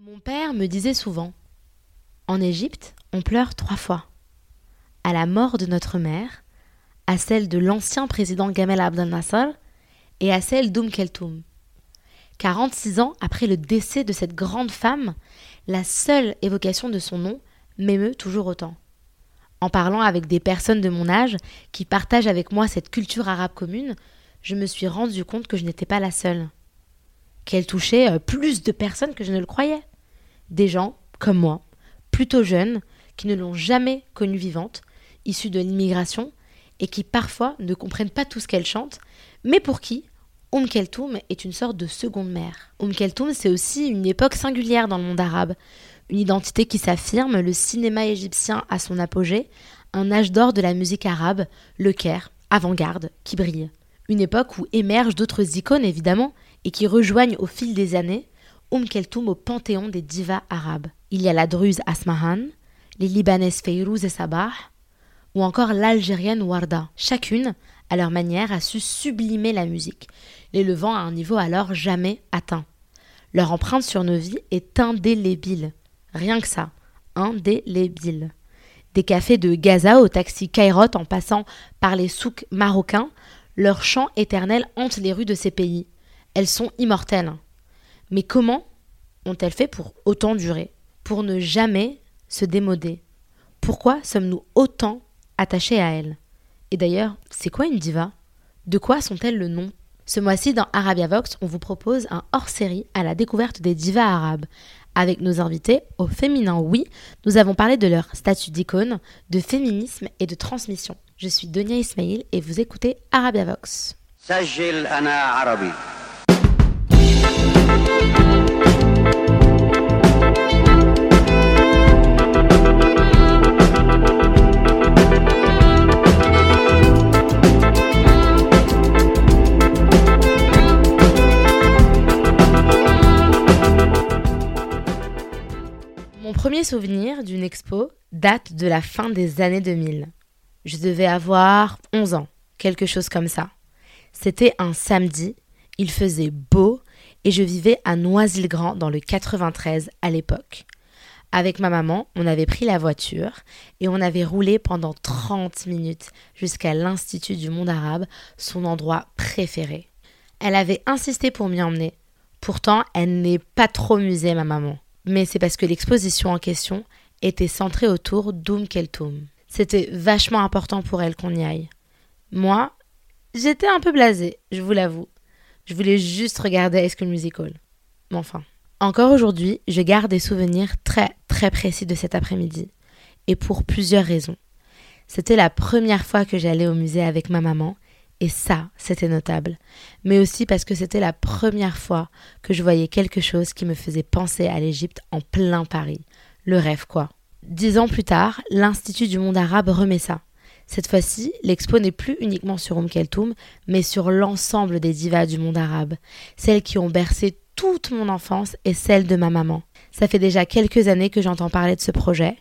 Mon père me disait souvent En Égypte, on pleure trois fois. À la mort de notre mère, à celle de l'ancien président Gamel Abdel Nasser et à celle d'Oum Keltoum. 46 ans après le décès de cette grande femme, la seule évocation de son nom m'émeut toujours autant. En parlant avec des personnes de mon âge qui partagent avec moi cette culture arabe commune, je me suis rendu compte que je n'étais pas la seule qu'elle touchait euh, plus de personnes que je ne le croyais. Des gens, comme moi, plutôt jeunes, qui ne l'ont jamais connue vivante, issus de l'immigration, et qui parfois ne comprennent pas tout ce qu'elle chante, mais pour qui Oum Keltoum est une sorte de seconde mère. Oum Keltoum, c'est aussi une époque singulière dans le monde arabe, une identité qui s'affirme, le cinéma égyptien à son apogée, un âge d'or de la musique arabe, le Caire, avant-garde, qui brille. Une époque où émergent d'autres icônes évidemment, et qui rejoignent au fil des années Oum Keltoum au panthéon des divas arabes. Il y a la druze Asmahan, les libanaises Feyrouz et Sabah, ou encore l'algérienne Warda. Chacune, à leur manière, a su sublimer la musique, l'élevant à un niveau alors jamais atteint. Leur empreinte sur nos vies est indélébile. Rien que ça, indélébile. Des cafés de Gaza au taxi Cairot en passant par les souks marocains, leur chant éternel hante les rues de ces pays. Elles sont immortelles. Mais comment ont-elles fait pour autant durer Pour ne jamais se démoder? Pourquoi sommes-nous autant attachés à elles? Et d'ailleurs, c'est quoi une diva? De quoi sont-elles le nom? Ce mois-ci, dans Arabia Vox, on vous propose un hors-série à la découverte des divas arabes. Avec nos invités, au féminin oui, nous avons parlé de leur statut d'icône, de féminisme et de transmission. Je suis Donia Ismail et vous écoutez Arabia Vox. Mon premier souvenir d'une expo date de la fin des années 2000. Je devais avoir 11 ans, quelque chose comme ça. C'était un samedi, il faisait beau et je vivais à Noisy-le-Grand dans le 93 à l'époque. Avec ma maman, on avait pris la voiture et on avait roulé pendant 30 minutes jusqu'à l'Institut du monde arabe, son endroit préféré. Elle avait insisté pour m'y emmener. Pourtant, elle n'est pas trop musée, ma maman. Mais c'est parce que l'exposition en question était centrée autour d'Oum Keltoum. C'était vachement important pour elle qu'on y aille. Moi, j'étais un peu blasée, je vous l'avoue. Je voulais juste regarder High School Musical. Mais enfin. Encore aujourd'hui, je garde des souvenirs très très précis de cet après-midi. Et pour plusieurs raisons. C'était la première fois que j'allais au musée avec ma maman, et ça, c'était notable. Mais aussi parce que c'était la première fois que je voyais quelque chose qui me faisait penser à l'Égypte en plein Paris. Le rêve, quoi. Dix ans plus tard, l'Institut du monde arabe remet ça. Cette fois-ci, l'expo n'est plus uniquement sur Oum Keltoum, mais sur l'ensemble des divas du monde arabe, celles qui ont bercé toute mon enfance et celle de ma maman. Ça fait déjà quelques années que j'entends parler de ce projet.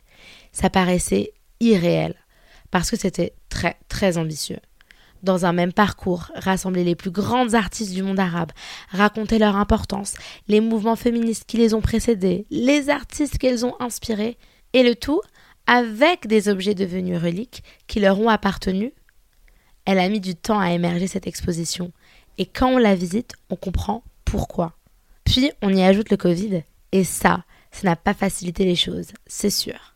Ça paraissait irréel, parce que c'était très très ambitieux. Dans un même parcours, rassembler les plus grandes artistes du monde arabe, raconter leur importance, les mouvements féministes qui les ont précédés, les artistes qu'elles ont inspirés, et le tout avec des objets devenus reliques qui leur ont appartenu. Elle a mis du temps à émerger cette exposition, et quand on la visite, on comprend pourquoi. Puis on y ajoute le Covid, et ça, ça n'a pas facilité les choses, c'est sûr.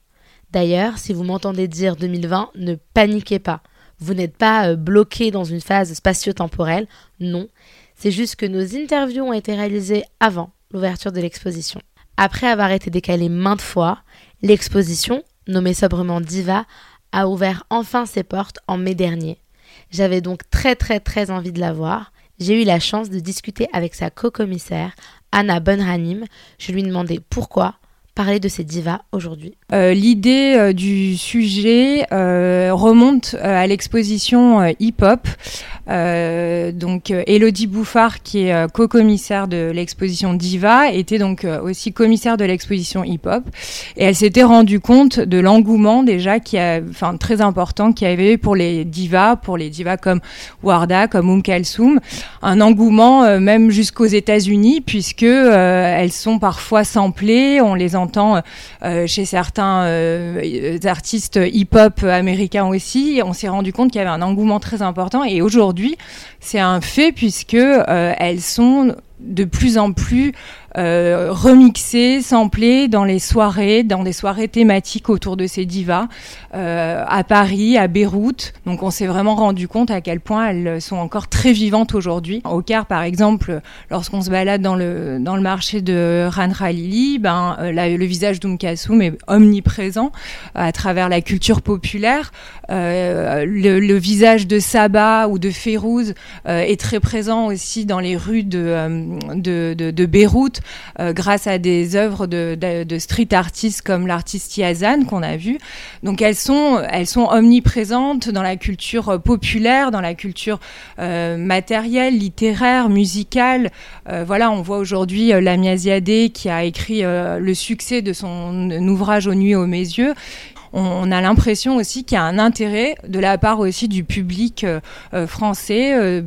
D'ailleurs, si vous m'entendez dire 2020, ne paniquez pas. Vous n'êtes pas euh, bloqué dans une phase spatio-temporelle, non. C'est juste que nos interviews ont été réalisées avant l'ouverture de l'exposition. Après avoir été décalée maintes fois, l'exposition nommé sobrement Diva, a ouvert enfin ses portes en mai dernier. J'avais donc très très très envie de la voir. J'ai eu la chance de discuter avec sa co-commissaire, Anna Bonranim. Je lui demandais pourquoi parler de ces divas aujourd'hui. Euh, l'idée euh, du sujet euh, remonte à l'exposition hip-hop. donc Elodie Bouffard, qui est co-commissaire de l'exposition Diva, était donc aussi commissaire de l'exposition hip-hop. Et elle s'était rendue compte de l'engouement déjà qui a, enfin très important, qu'il y avait pour les divas, pour les divas comme Warda, comme Um Kalsoum, un engouement même jusqu'aux États-Unis puisque elles sont parfois samplées, on les entend chez certains euh, artistes hip-hop américains aussi. On s'est rendu compte qu'il y avait un engouement très important. Et aujourd'hui, c'est un fait puisque euh, elles sont de plus en plus euh, remixé, samplé dans les soirées, dans des soirées thématiques autour de ces divas, euh, à Paris, à Beyrouth. Donc on s'est vraiment rendu compte à quel point elles sont encore très vivantes aujourd'hui. Au Caire, par exemple, lorsqu'on se balade dans le, dans le marché de Ran Khalili, ben, euh, le visage d'Oum Kassoum est omniprésent à travers la culture populaire. Euh, le, le, visage de Saba ou de Férouz euh, est très présent aussi dans les rues de, de, de Beyrouth. Euh, grâce à des œuvres de, street artistes comme l'artiste Yazan qu'on a vu. Donc elles sont, elles sont omniprésentes dans la culture euh, populaire, dans la culture euh, matérielle, littéraire, musicale. voilà, on voit aujourd'hui Lamia Ziadé qui a écrit le succès de son ouvrage Aux nuits aux mes yeux on, a l'impression aussi qu'il y a un intérêt de la part aussi du public euh, euh, français euh,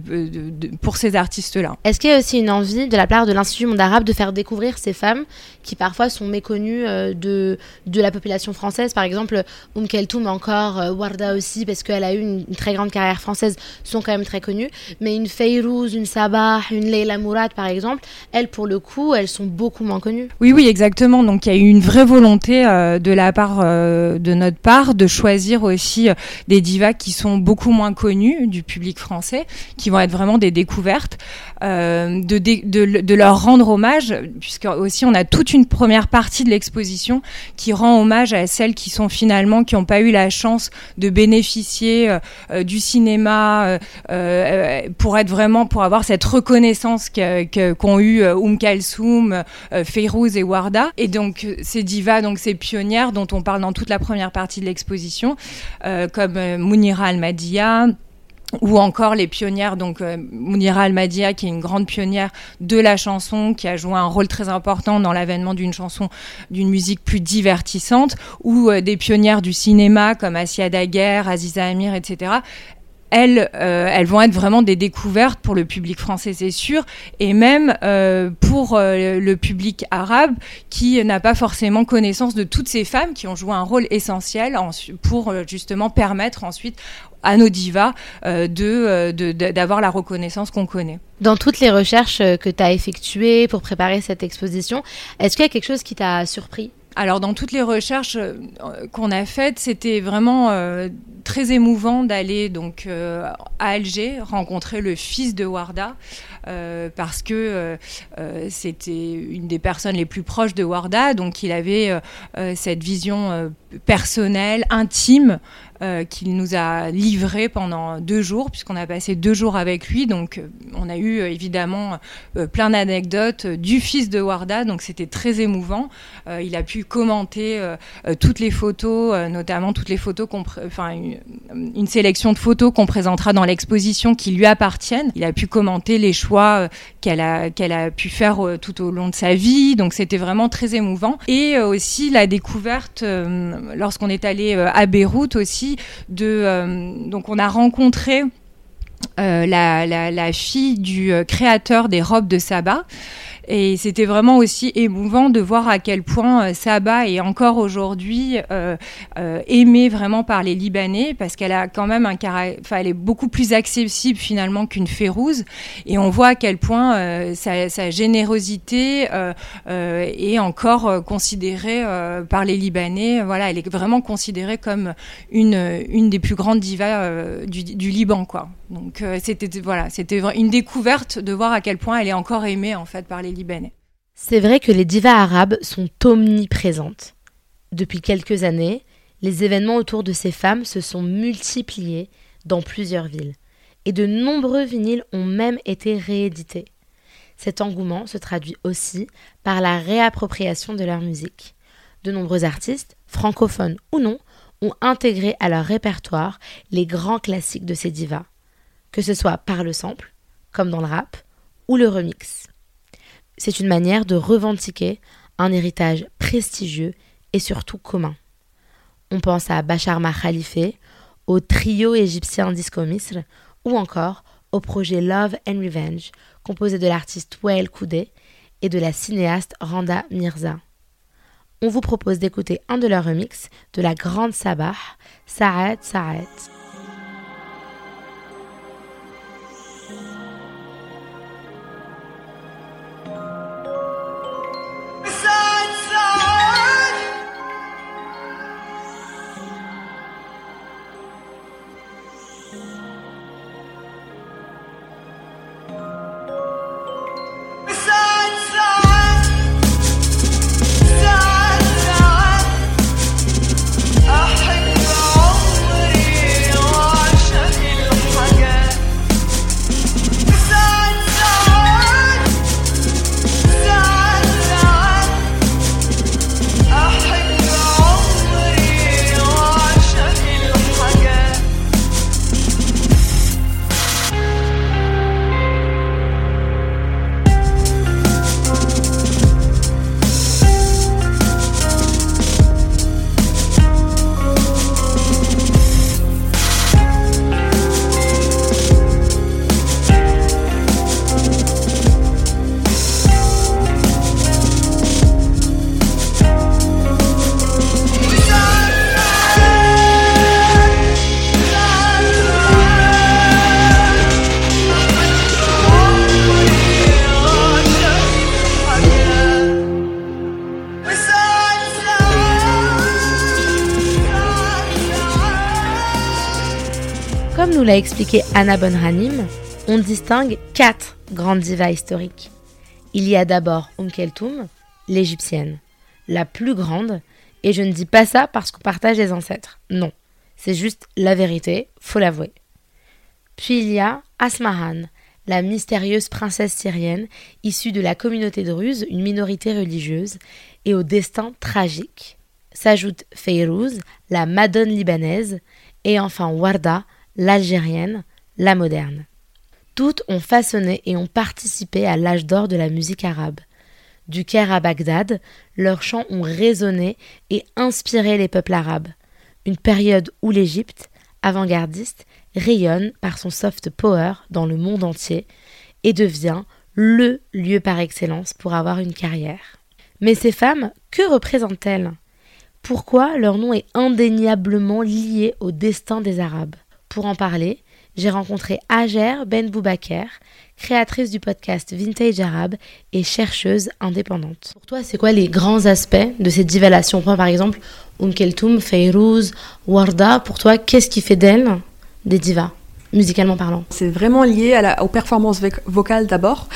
pour ces artistes-là. Est-ce qu'il y a aussi une envie de la part de l'Institut Monde Arabe de faire découvrir ces femmes qui parfois sont méconnues de, de la population française? Par exemple, Oum Keltoum encore, Warda aussi, parce qu'elle a eu une, très grande carrière française, sont quand même très connues. Mais une Feyrouz, une Sabah, une Leila Mourad, par exemple, elles, pour le coup, elles sont beaucoup moins connues. Oui, oui, exactement. Donc il y a eu une vraie volonté de la part de notre part de choisir aussi euh, des divas qui sont beaucoup moins connues du public français, qui vont être vraiment des découvertes, euh, de, de, de, leur rendre hommage, puisque aussi on a toute une première partie de l'exposition qui rend hommage à celles qui sont finalement qui n'ont pas eu la chance de bénéficier euh, du cinéma pour être vraiment pour avoir cette reconnaissance qu'ont qu'ont eu Oum Kalsoum, Feyrouz et Warda. Et donc ces divas, donc ces pionnières dont on parle dans toute la première partie de l'exposition, comme Mounira Al-Madia ou encore les pionnières, donc euh, Mounira qui est une grande pionnière de la chanson, qui a joué un rôle très important dans l'avènement d'une chanson, d'une musique plus divertissante, ou euh, des pionnières du cinéma comme Asia Daguerre, Aziza Amir, etc elles, euh, elles vont être vraiment des découvertes pour le public français, c'est sûr, et même euh, pour euh, le public arabe qui n'a pas forcément connaissance de toutes ces femmes qui ont joué un rôle essentiel pour justement permettre ensuite à nos divas de, d'avoir la reconnaissance qu'on connaît. Dans toutes les recherches que tu as effectuées pour préparer cette exposition, est-ce qu'il y a quelque chose qui t'a surpris? Alors dans toutes les recherches qu'on a faites, c'était vraiment très émouvant d'aller donc euh, à Alger rencontrer le fils de Warda euh, parce que euh, c'était une des personnes les plus proches de Warda donc il avait cette vision personnelle intime qu'il nous a livré pendant deux jours, puisqu'on a passé deux jours avec lui. Donc, on a eu évidemment plein d'anecdotes du fils de Warda, donc c'était très émouvant. il a pu commenter toutes les photos, notamment toutes les photos, enfin une, sélection de photos qu'on présentera dans l'exposition qui lui appartiennent. Il a pu commenter les choix qu'elle a qu'elle a pu faire tout au long de sa vie. Donc, c'était vraiment très émouvant. Et aussi la découverte lorsqu'on est allé à Beyrouth aussi de. Euh, donc, on a rencontré euh, la, la, fille du euh, créateur des robes de Saba. Et c'était vraiment aussi émouvant de voir à quel point euh, Saba est encore aujourd'hui euh, euh, aimée vraiment par les Libanais parce qu'elle a quand même un enfin, elle est beaucoup plus accessible finalement qu'une Férouz. Et on voit à quel point sa, générosité est encore considérée par les Libanais. Voilà, elle est vraiment considérée comme une, une des plus grandes divas du, Liban. Donc c'était voilà, c'était une découverte de voir à quel point elle est encore aimée en fait par les Libanais. C'est vrai que les divas arabes sont omniprésentes. Depuis quelques années, les événements autour de ces femmes se sont multipliés dans plusieurs villes, et de nombreux vinyles ont même été réédités. Cet engouement se traduit aussi par la réappropriation de leur musique. De nombreux artistes, francophones ou non, ont intégré à leur répertoire les grands classiques de ces divas, que ce soit par le sample, comme dans le rap, ou le remix. C'est une manière de revendiquer un héritage prestigieux et surtout commun. On pense à Bachar Khalife, au trio égyptien Disco Misr ou encore au projet Love and Revenge, composé de l'artiste Wael Koudé et de la cinéaste Randa Mirza. On vous propose d'écouter un de leurs remixes de la grande Sabah, Sa'ad Sa'ad. Expliqué Anna Bonhanim, on distingue quatre grandes divas historiques. Il y a d'abord Umm Keltoum, l'égyptienne, la plus grande, et je ne dis pas ça parce qu'on partage les ancêtres. Non, c'est juste la vérité, faut l'avouer. Puis il y a Asmahan, la mystérieuse princesse syrienne issue de la communauté druze, une minorité religieuse, et au destin tragique. S'ajoute Feyrouz, la madone libanaise, et enfin Warda, l'algérienne, la moderne. Toutes ont façonné et ont participé à l'âge d'or de la musique arabe. Du Caire à Bagdad, leurs chants ont résonné et inspiré les peuples arabes. Une période où l'Égypte, avant-gardiste, rayonne par son soft power dans le monde entier et devient le lieu par excellence pour avoir une carrière. Mais ces femmes, que représentent-elles? Pourquoi leur nom est indéniablement lié au destin des Arabes? Pour en parler, j'ai rencontré Ager Ben Boubaker, créatrice du podcast Vintage Arabe et chercheuse indépendante. Pour toi, c'est quoi les grands aspects de cette divalation? On prend par exemple Umm Keltoum, Feyrouz, Warda. Pour toi, qu'est-ce qui fait d'elles des divas? Musicalement parlant. C'est vraiment lié aux performances vocales d'abord,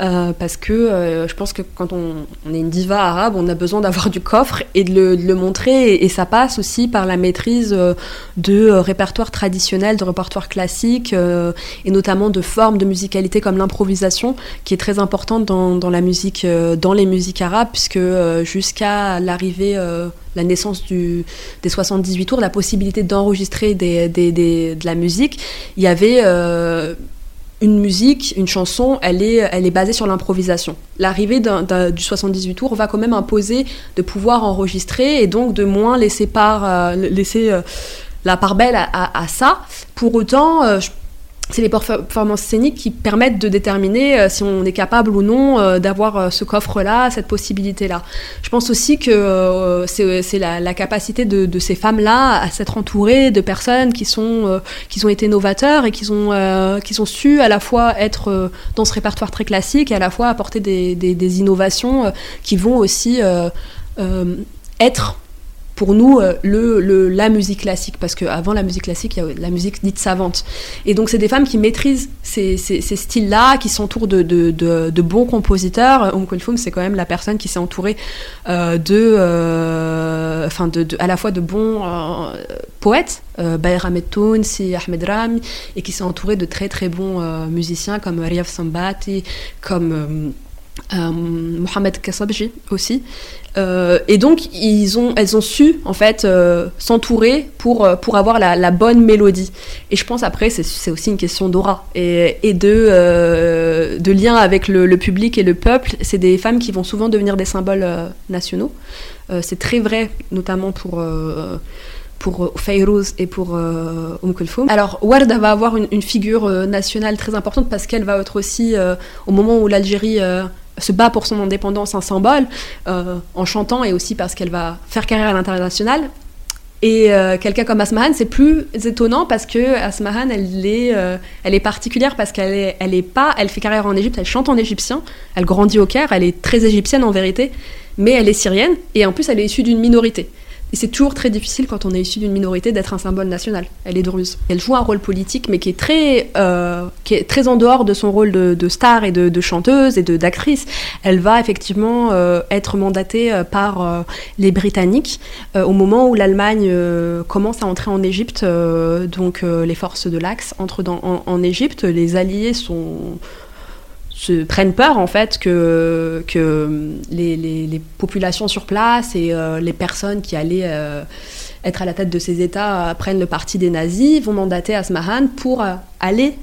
euh, parce que euh, je pense que quand on, est une diva arabe, on a besoin d'avoir du coffre et de le, montrer, et, ça passe aussi par la maîtrise euh, de répertoires traditionnels, de répertoires classiques, et notamment de formes de musicalité comme l'improvisation, qui est très importante dans, dans, la musique, dans les musiques arabes, puisque jusqu'à l'arrivée la naissance du, des 78 tours, la possibilité d'enregistrer de la musique, il y avait euh, une musique, une chanson, elle est, elle est basée sur l'improvisation. L'arrivée du 78 tours va quand même imposer de pouvoir enregistrer et donc de moins laisser, part, euh, laisser euh, la part belle à, ça. Pour autant, c'est les performances scéniques qui permettent de déterminer euh, si on est capable ou non euh, d'avoir euh, ce coffre-là, cette possibilité-là. Je pense aussi que c'est la, capacité de, ces femmes-là à s'être entourées de personnes qui sont qui ont été novateurs et qui ont qui ont su à la fois être dans ce répertoire très classique et à la fois apporter des, des innovations qui vont aussi être pour nous euh, le, la musique classique, parce qu'avant la musique classique, il y a la musique dite savante. Et donc c'est des femmes qui maîtrisent ces, styles-là, qui s'entourent de, bons compositeurs. Om Kulthum, c'est quand même la personne qui s'est entourée euh, de, euh, enfin à la fois de bons poètes, euh, Bayer Ahmed si Ahmed et qui s'est entourée de très très bons musiciens comme Riaf Sambati, comme Mohamed Kassabji aussi. et donc, ils ont, elles ont su, en fait, s'entourer pour, pour avoir la, bonne mélodie. Et je pense, après, c'est aussi une question d'aura et, et, de, de lien avec le, public et le peuple. C'est des femmes qui vont souvent devenir des symboles nationaux. c'est très vrai, notamment pour pour euh, Fayrouz et pour euh. Alors Warda va avoir une, figure euh, nationale très importante parce qu'elle va être aussi, au moment où l'Algérie se bat pour son indépendance, un symbole, en chantant et aussi parce qu'elle va faire carrière à l'international. Et quelqu'un comme Asmahan, c'est plus étonnant parce que Asmahan, elle est, elle est particulière parce qu'elle est, elle est pas, elle fait carrière en Égypte, elle chante en égyptien, elle grandit au Caire, elle est très égyptienne en vérité, mais elle est syrienne et en plus elle est issue d'une minorité. Et c'est toujours très difficile quand on est issu d'une minorité d'être un symbole national. Elle est druze. Elle joue un rôle politique, mais qui est très, euh, qui est très en dehors de son rôle de, star et de, chanteuse et d'actrice. Elle va effectivement euh, être mandatée euh, par les Britanniques au moment où l'Allemagne commence à entrer en Égypte. donc les forces de l'Axe entrent en, en Égypte. Les Alliés sont se prennent peur en fait que, les, populations sur place et euh, les personnes qui allaient euh, être à la tête de ces États prennent le parti des nazis, vont mandater Asmahan pour euh, aller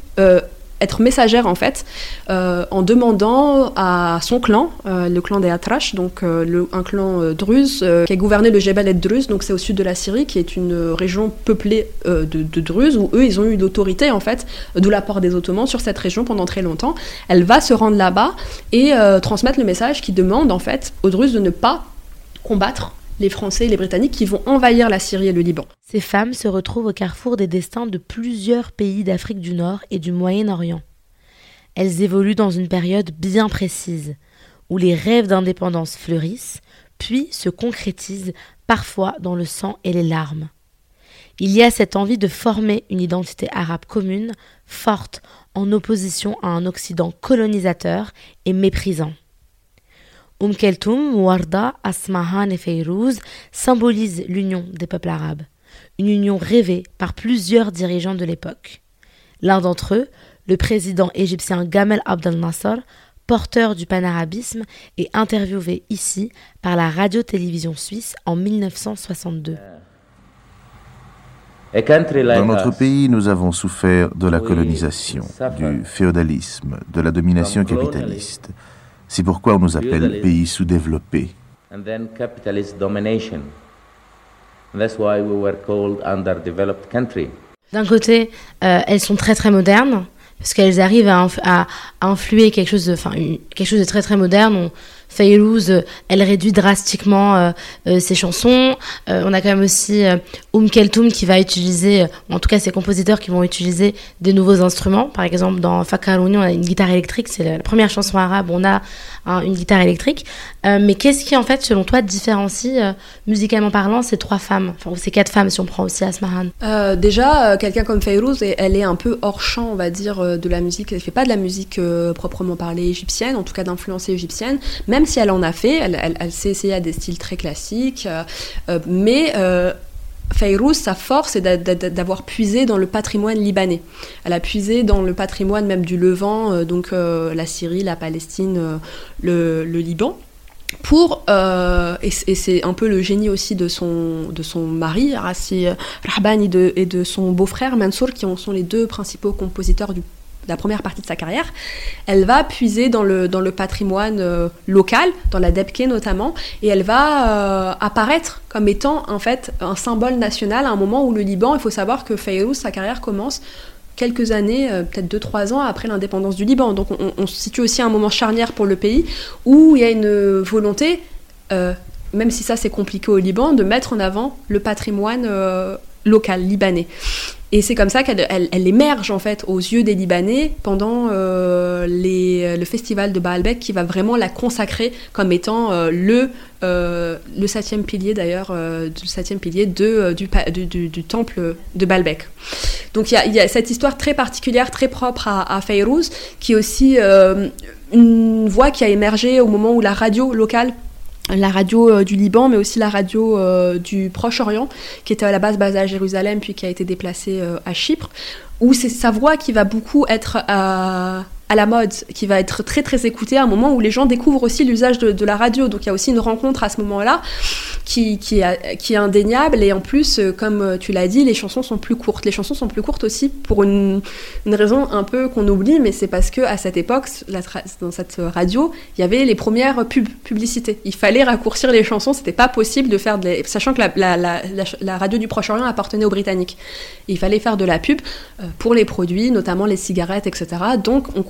être messagère en fait, euh, en demandant à son clan, euh, le clan des Atrash, donc euh, un clan druze qui a gouverné le Jebel et Druze, donc c'est au sud de la Syrie, qui est une région peuplée de, de où eux ils ont eu l'autorité en fait, de la part des Ottomans sur cette région pendant très longtemps. Elle va se rendre là-bas et transmettre le message qui demande en fait aux Druzes de ne pas combattre les Français et les Britanniques qui vont envahir la Syrie et le Liban. Ces femmes se retrouvent au carrefour des destins de plusieurs pays d'Afrique du Nord et du Moyen-Orient. Elles évoluent dans une période bien précise, où les rêves d'indépendance fleurissent, puis se concrétisent parfois dans le sang et les larmes. Il y a cette envie de former une identité arabe commune, forte, en opposition à un Occident colonisateur et méprisant. Umm Keltoum, Warda, Asmahan et Feyrouz symbolisent l'union des peuples arabes, une union rêvée par plusieurs dirigeants de l'époque. L'un d'entre eux, le président égyptien Gamal Abdel Nasser, porteur du panarabisme, est interviewé ici par la radio-télévision suisse en 1962. Dans notre pays, nous avons souffert de la colonisation, du féodalisme, de la domination capitaliste. C'est pourquoi on nous appelle pays sous-développés. D'un côté, euh, elles sont très très modernes parce qu'elles arrivent à, à, influer quelque chose de, enfin, quelque chose de très très moderne. Fayrouz, euh, elle réduit drastiquement euh, euh, ses chansons. on a quand même aussi Oum Keltoum qui va utiliser, en tout cas ses compositeurs qui vont utiliser des nouveaux instruments. Par exemple, dans Fakarouni, on a une guitare électrique. C'est la, première chanson arabe, on a une guitare électrique. Mais qu'est-ce qui, en fait, selon toi, différencie musicalement parlant ces trois femmes, enfin, ou ces quatre femmes, si on prend aussi Asmahan Déjà, quelqu'un comme Fayrouz, elle est un peu hors champ, on va dire, de la musique. Elle fait pas de la musique proprement parlée égyptienne, en tout cas d'influence égyptienne. Même si elle en a fait, elle, s'est essayée à des styles très classiques, euh, euh, mais euh, Fayrouz, sa force est d'avoir puisé dans le patrimoine libanais. Elle a puisé dans le patrimoine même du Levant, donc la Syrie, la Palestine, le, Liban. Pour, et, c'est un peu le génie aussi de son, de son mari, Rassi Rahbani, et de son beau-frère Mansour, qui sont les deux principaux compositeurs du la première partie de sa carrière, elle va puiser dans le, dans le patrimoine euh, local, dans la Debke notamment, et elle va euh, apparaître comme étant en fait un symbole national à un moment où le Liban, il faut savoir que Fayrouz, sa carrière commence quelques années, euh, peut-être 2-3 ans après l'indépendance du Liban. Donc on, se situe aussi à un moment charnière pour le pays où il y a une volonté, même si ça c'est compliqué au Liban, de mettre en avant le patrimoine local libanais. Et c'est comme ça qu'elle elle, émerge en fait aux yeux des Libanais pendant euh, les, le festival de Baalbek qui va vraiment la consacrer comme étant euh, le, euh, le septième pilier d'ailleurs, le septième pilier de, du, temple de Baalbek. Donc il y, y, a cette histoire très particulière, très propre à, à Fayrouz, qui est aussi une voix qui a émergé au moment où la radio locale la radio euh, du Liban, mais aussi la radio euh, du Proche-Orient, qui était à la base basée à Jérusalem, puis qui a été déplacée euh, à Chypre, où c'est sa voix qui va beaucoup être à la mode, qui va être très très écouté à un moment où les gens découvrent aussi l'usage de, la radio. Donc il y a aussi une rencontre à ce moment-là qui, qui, qui, est indéniable. Et en plus, euh, comme euh, tu l'as dit, les chansons sont plus courtes. Les chansons sont plus courtes aussi pour une, raison un peu qu'on oublie, mais c'est parce que à cette époque, dans cette radio, il y avait les premières pubs, publicités. Il fallait raccourcir les chansons, c'était pas possible de faire de sachant que la, la, la, radio du Proche-Orient appartenait aux Britanniques. il fallait faire de la pub euh, pour les produits, notamment les cigarettes, etc. Donc on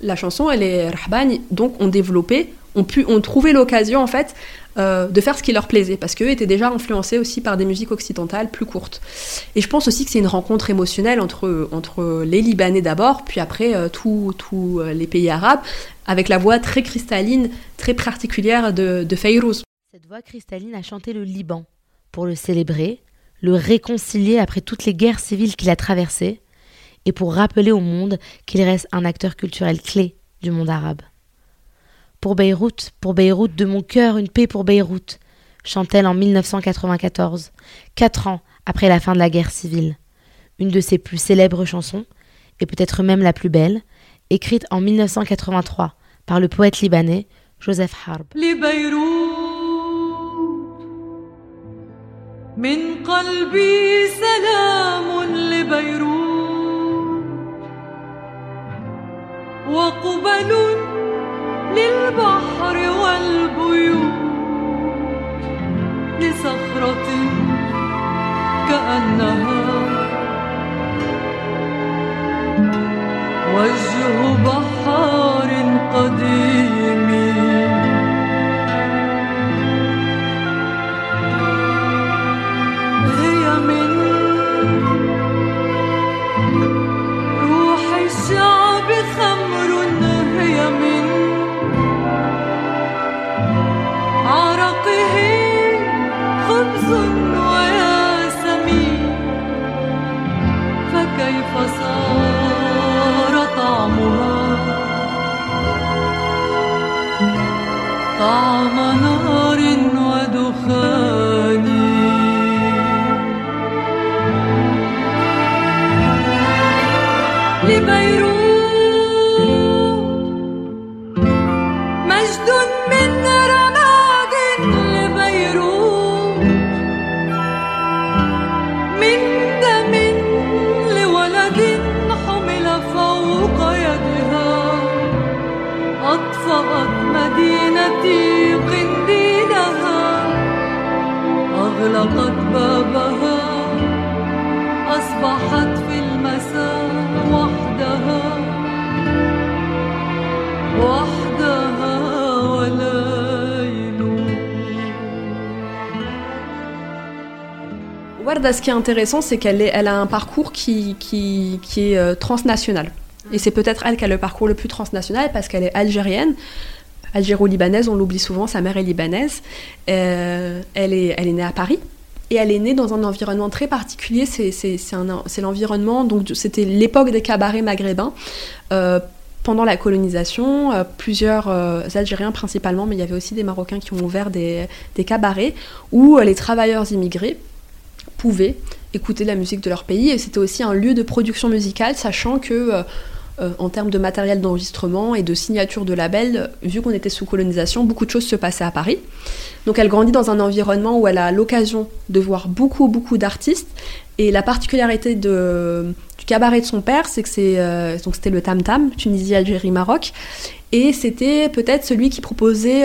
la chanson et les rahban donc ont développé, ont pu, ont trouvé l'occasion en fait euh, de faire ce qui leur plaisait parce qu'eux étaient déjà influencés aussi par des musiques occidentales plus courtes. Et je pense aussi que c'est une rencontre émotionnelle entre, entre les Libanais d'abord, puis après euh, tous euh, les pays arabes, avec la voix très cristalline, très particulière de, de Fayrouz. Cette voix cristalline a chanté le Liban pour le célébrer, le réconcilier après toutes les guerres civiles qu'il a traversées et pour rappeler au monde qu'il reste un acteur culturel clé du monde arabe. Pour Beyrouth, pour Beyrouth, de mon cœur, une paix pour Beyrouth, chante-t-elle en 1994, quatre ans après la fin de la guerre civile. Une de ses plus célèbres chansons, et peut-être même la plus belle, écrite en 1983 par le poète libanais Joseph Harb. وقبل للبحر والبيوت لصخرة كأنها وجه بحار قديم. كيف صار طعمها؟ طعم نار ودخان. لبيروت ce qui est intéressant, c'est qu'elle elle a un parcours qui, est euh, transnational. Et c'est peut-être elle qui a le parcours le plus transnational parce qu'elle est algérienne, algéro-libanaise, on l'oublie souvent, sa mère est libanaise. Euh, elle est née à Paris. Et elle est née dans un environnement très particulier, c'est l'environnement, donc c'était l'époque des cabarets maghrébins. Euh, pendant la colonisation, plusieurs Algériens principalement, mais il y avait aussi des Marocains qui ont ouvert des, cabarets où les travailleurs immigrés pouvaient écouter la musique de leur pays et c'était aussi un lieu de production musicale, sachant que euh, euh, en termes de matériel d'enregistrement et de signature de label, vu qu'on était sous colonisation, beaucoup de choses se passaient à Paris. Donc elle grandit dans un environnement où elle a l'occasion de voir beaucoup, beaucoup d'artistes. Et la particularité du cabaret de son père, c'est que c'est, euh, donc c'était le Tam Tam, Tunisie, Algérie, Maroc. Et c'était peut-être celui qui proposait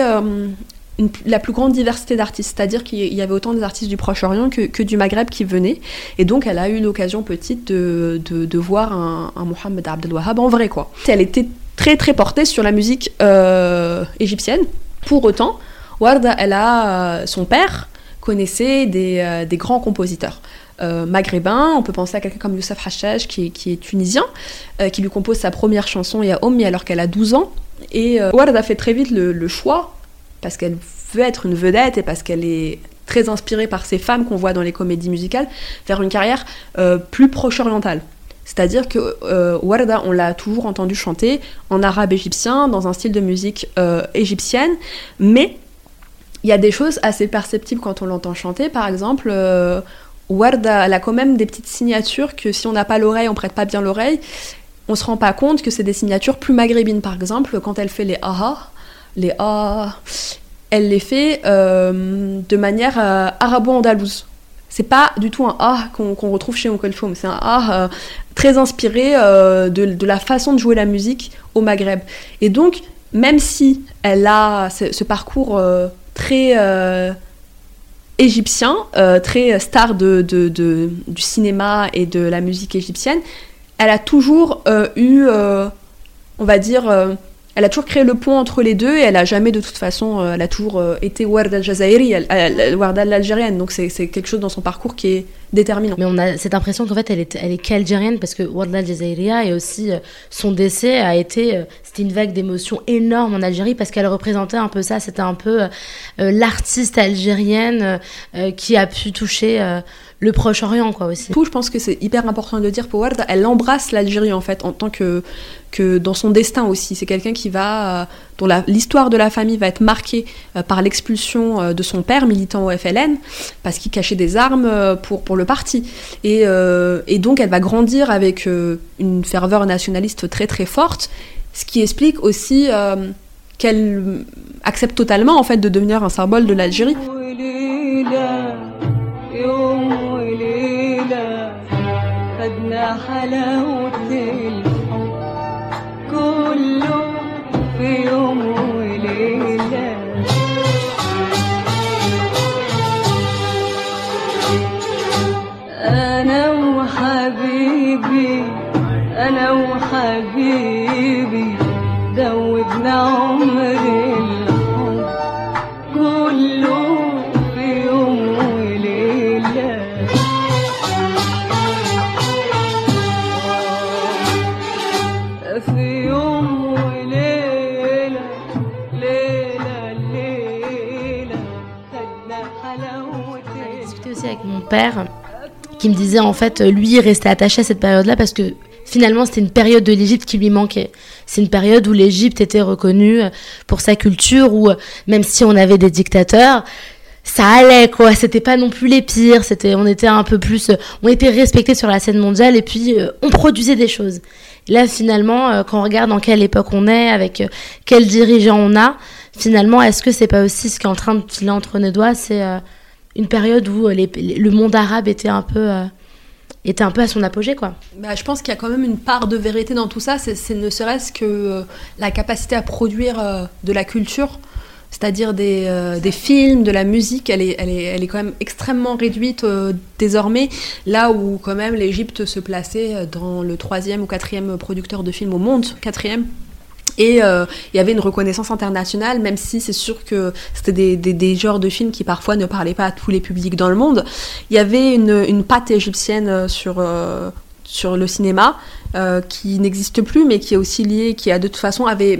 la plus grande diversité d'artistes, c'est-à-dire qu'il y avait autant des artistes du Proche-Orient que, du Maghreb qui venaient. Et donc, elle a eu l'occasion petite de, de, voir un, un Mohamed Abdel Wahab en vrai, quoi. Elle était très, très portée sur la musique euh, égyptienne. Pour autant, Warda, elle a, euh, son père connaissait des, euh, des grands compositeurs. maghrébins. On peut penser à quelqu'un comme Youssef Hachaj, qui, qui est tunisien, qui lui compose sa première chanson, Il y a Omi, alors qu'elle a 12 ans. Et Warda fait très vite le, le choix parce qu'elle veut être une vedette et parce qu'elle est très inspirée par ces femmes qu'on voit dans les comédies musicales, faire une carrière euh, plus proche orientale. C'est-à-dire que euh, Warda, on l'a toujours entendu chanter en arabe égyptien, dans un style de musique euh, égyptienne, mais il y a des choses assez perceptibles quand on l'entend chanter. Par exemple, Warda, elle a quand même des petites signatures que si on n'a pas l'oreille, on prête pas bien l'oreille. on se rend pas compte que c'est des signatures plus maghrébines. Par exemple, quand elle fait les aha, les ah, elle les fait euh, de manière euh, arabo-andalouse. C'est pas du tout un ah qu'on retrouve chez Oncle Foum, c'est un ah euh, très inspiré de, la façon de jouer la musique au Maghreb. Et donc, même si elle a ce, parcours très égyptien, très star de, du cinéma et de la musique égyptienne, elle a toujours eu, on va dire, elle a toujours créé le pont entre les deux et elle a jamais de toute façon, euh, elle a toujours euh, été Warda al-Jazairi, Warda l'algérienne. Donc c'est quelque chose dans son parcours qui est déterminant. Mais on a cette impression qu'en fait elle est, elle est qu'algérienne parce que Warda al-Jazairia et aussi euh, son décès a été, c'était une vague d'émotions énorme en Algérie parce qu'elle représentait un peu ça, c'était un peu l'artiste algérienne qui a pu toucher le Proche-Orient, quoi, aussi. je pense que c'est hyper important de dire pour Warda, elle embrasse l'Algérie, en fait, en tant que, que dans son destin aussi. C'est quelqu'un qui va, euh, dont l'histoire de la famille va être marquée euh, par l'expulsion euh, de son père, militant au FLN, parce qu'il cachait des armes pour, pour le parti. Et, et donc, elle va grandir avec une ferveur nationaliste très, très forte, ce qui explique aussi qu'elle accepte totalement, en fait, de devenir un symbole de l'Algérie. حلاوة الحب. كله في يوم وليلة. أنا وحبيبي أنا وحبيبي دوبنا père qui me disait en fait, lui, il restait attaché à cette période-là parce que finalement, c'était une période de l'Égypte qui lui manquait. C'est une période où l'Égypte était reconnue pour sa culture, où même si on avait des dictateurs, ça allait quoi. C'était pas non plus les pires. C'était, on était un peu plus, on était respecté sur la scène mondiale et puis euh, on produisait des choses. là, finalement, euh, quand on regarde dans quelle époque on est, avec euh, quels dirigeants on a, finalement, est-ce que c'est pas aussi ce qui est en train de filer entre nos doigts, c'est une période où euh, le monde arabe était un peu euh, était un peu à son apogée quoi. Bah, je pense qu'il y a quand même une part de vérité dans tout ça, c'est ne serait-ce que euh, la capacité à produire de la culture, c'est-à-dire des, des, films, de la musique, elle est, elle est, elle est quand même extrêmement réduite désormais, là où quand même l'Égypte se plaçait dans le troisième ou quatrième producteur de films au monde, quatrième et euh, il y avait une reconnaissance internationale, même si c'est sûr que c'était des, des, genres de films qui parfois ne parlaient pas à tous les publics dans le monde. Il y avait une, une patte égyptienne euh, sur, euh, sur le cinéma qui n'existe plus, mais qui est aussi liée, qui a de toute façon avait,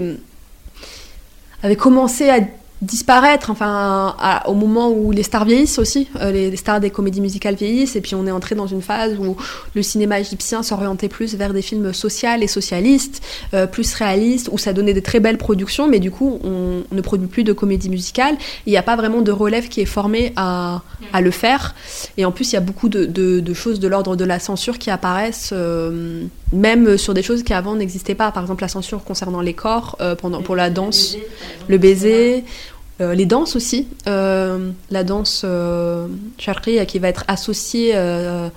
avait commencé à disparaître, enfin, au moment où les stars vieillissent aussi, euh, les, stars des comédies musicales vieillissent, et puis on est entré dans une phase où le cinéma égyptien s'orientait plus vers des films sociaux et socialistes, euh, plus réalistes, où ça donnait des très belles productions, mais du coup, on, ne produit plus de comédies musicales. Il n'y a pas vraiment de relève qui est formé à, à le faire, et en plus, il y a beaucoup de, de, choses de l'ordre de la censure qui apparaissent, euh, même sur des choses qui avant n'existaient pas. Par exemple, la censure concernant les corps, pendant, pour la danse, le baiser euh, les danses aussi, euh, la danse euh, qui va être associée euh,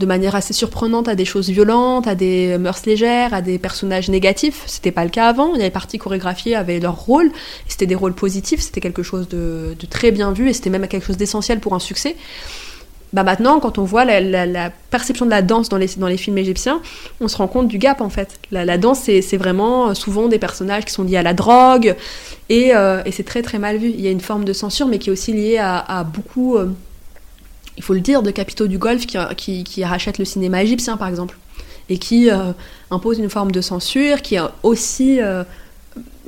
de manière assez surprenante à des choses violentes, à des mœurs légères, à des personnages négatifs. C'était pas le cas avant. Avait parties chorégraphiées avaient leur rôle. C'était des rôles positifs. C'était quelque chose de, de, très bien vu et c'était même quelque chose d'essentiel pour un succès bah maintenant, quand on voit la, perception de la danse dans les, dans les films égyptiens, on se rend compte du gap en fait. La, danse, c'est vraiment euh, souvent des personnages qui sont liés à la drogue et, euh, et c'est très très mal vu. Il y a une forme de censure, mais qui est aussi liée à, beaucoup, euh, il faut le dire, de capitaux du Golfe qui, qui, qui rachètent le cinéma égyptien par exemple et qui impose une forme de censure qui est aussi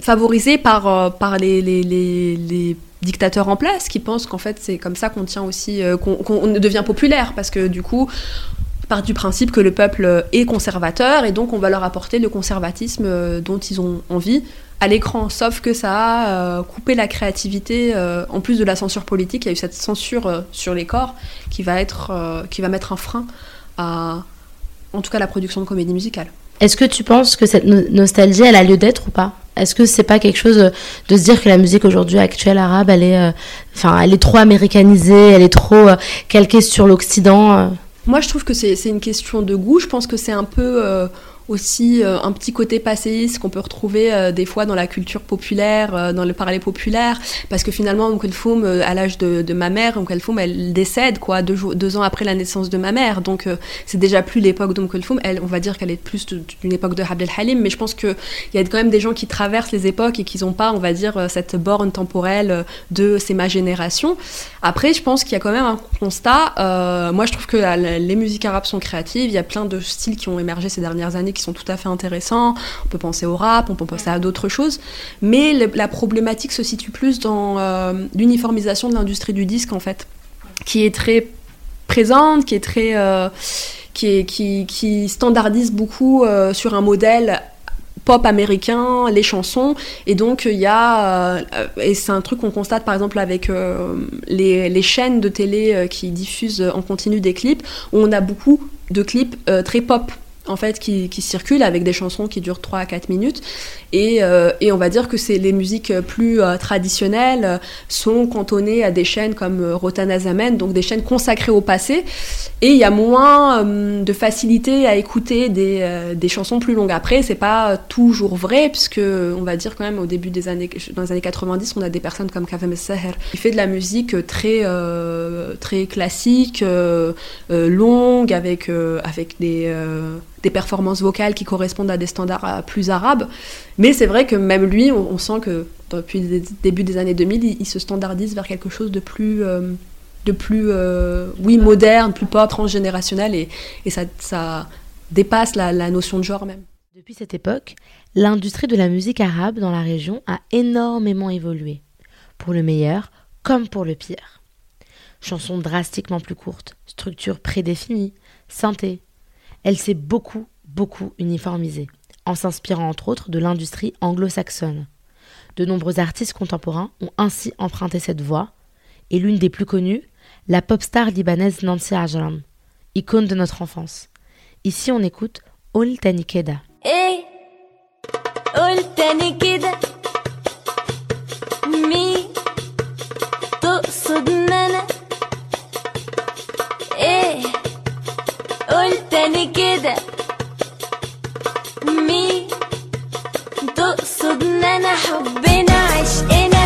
favorisée par, par les, les, les dictateurs en place qui pensent qu'en fait c'est comme ça qu'on tient aussi, euh, qu'on devient populaire parce que du coup part du principe que le peuple est conservateur et donc on va leur apporter le conservatisme euh, dont ils ont envie à l'écran. Sauf que ça a euh, coupé la créativité, en plus de la censure politique, il y a eu cette censure sur les corps qui va, être, qui va mettre un frein à, en tout cas, la production de comédie musicale. Est-ce que tu penses que cette nostalgie, elle a lieu d'être ou pas? Est-ce que c'est pas quelque chose de se dire que la musique aujourd'hui actuelle arabe, elle est, enfin, elle est trop américanisée, elle est trop calquée sur l'Occident Moi, je trouve que c'est une question de goût. Je pense que c'est un peu aussi euh, un petit côté passéiste qu'on peut retrouver euh, des fois dans la culture populaire, euh, dans le parler populaire, parce que finalement, Onkel Foum, à l'âge de, de, ma mère, Onkel Foum, elle décède quoi, deux, deux, ans après la naissance de ma mère, donc c'est déjà plus l'époque d'Onkel Foum, elle, on va dire qu'elle est plus d'une époque de Abdel Halim, mais je pense qu'il y a quand même des gens qui traversent les époques et qui n'ont pas, on va dire, cette borne temporelle de c'est ma génération. Après, je pense qu'il y a quand même un constat, moi je trouve que les musiques arabes sont créatives, il y a plein de styles qui ont émergé ces dernières années qui sont tout à fait intéressants. On peut penser au rap, on peut penser à d'autres choses. Mais la problématique se situe plus dans euh, l'uniformisation de l'industrie du disque, en fait, qui est très présente, qui est très. Euh, qui, standardise beaucoup euh, sur un modèle pop américain, les chansons. Et donc, il y a. et c'est un truc qu'on constate par exemple avec les, chaînes de télé qui diffusent en continu des clips, où on a beaucoup de clips très pop en fait, qui, circulent avec des chansons qui durent 3 à 4 minutes. Euh, et, on va dire que c'est les musiques plus euh, traditionnelles euh, sont cantonnées à des chaînes comme Rotana Zamen, donc des chaînes consacrées au passé. Et il y a moins de facilité à écouter des, chansons plus longues. Après, c'est pas toujours vrai, puisque on va dire quand même au début des années, dans les années 90, on a des personnes comme Kavem Seher qui fait de la musique très, très classique, longue, avec, avec des des performances vocales qui correspondent à des standards euh, plus arabes. Mais c'est vrai que même lui, on, sent que depuis le début des années 2000, il, se standardise vers quelque chose de plus, euh, de plus euh, oui, moderne, plus pop, transgénérationnel, et, et ça, ça, dépasse la, la notion de genre même. Depuis cette époque, l'industrie de la musique arabe dans la région a énormément évolué, pour le meilleur comme pour le pire. Chansons drastiquement plus courtes, structures prédéfinies, synthé, elle s'est beaucoup, beaucoup uniformisée, en s'inspirant entre autres de l'industrie anglo-saxonne. De nombreux artistes contemporains ont ainsi emprunté cette voie, et l'une des plus connues, la pop star libanaise Nancy Ajram, icône de notre enfance. Ici, on écoute Ol Tanikeda. Eh, كده. مين؟ تقصد إن أنا حبنا عشقنا؟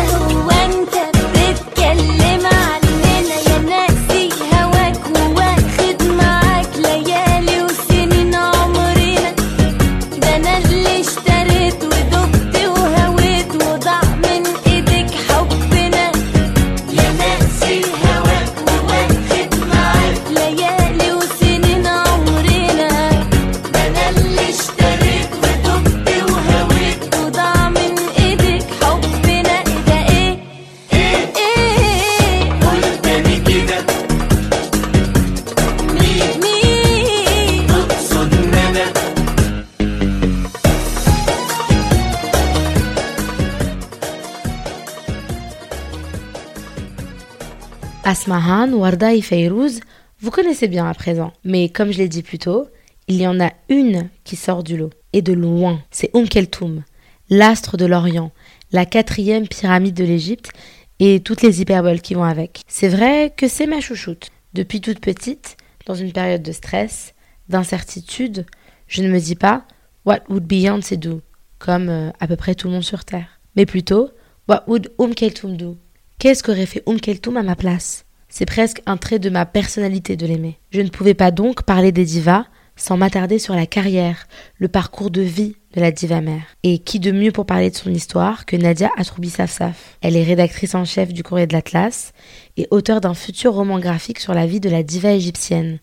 Asmahan, Warda et Feyrouz, vous connaissez bien à présent. Mais comme je l'ai dit plus tôt, il y en a une qui sort du lot. Et de loin, c'est Umm Keltoum, l'astre de l'Orient, la quatrième pyramide de l'Égypte et toutes les hyperboles qui vont avec. C'est vrai que c'est ma chouchoute. Depuis toute petite, dans une période de stress, d'incertitude, je ne me dis pas What would Beyoncé do? Comme euh, à peu près tout le monde sur Terre. Mais plutôt What would Umm Keltoum do? Qu'est-ce qu'aurait fait Umm Keltoum à ma place? C'est presque un trait de ma personnalité de l'aimer. Je ne pouvais pas donc parler des divas sans m'attarder sur la carrière, le parcours de vie de la diva mère. Et qui de mieux pour parler de son histoire que Nadia Atroubi Safsaf Elle est rédactrice en chef du Courrier de l'Atlas et auteure d'un futur roman graphique sur la vie de la diva égyptienne,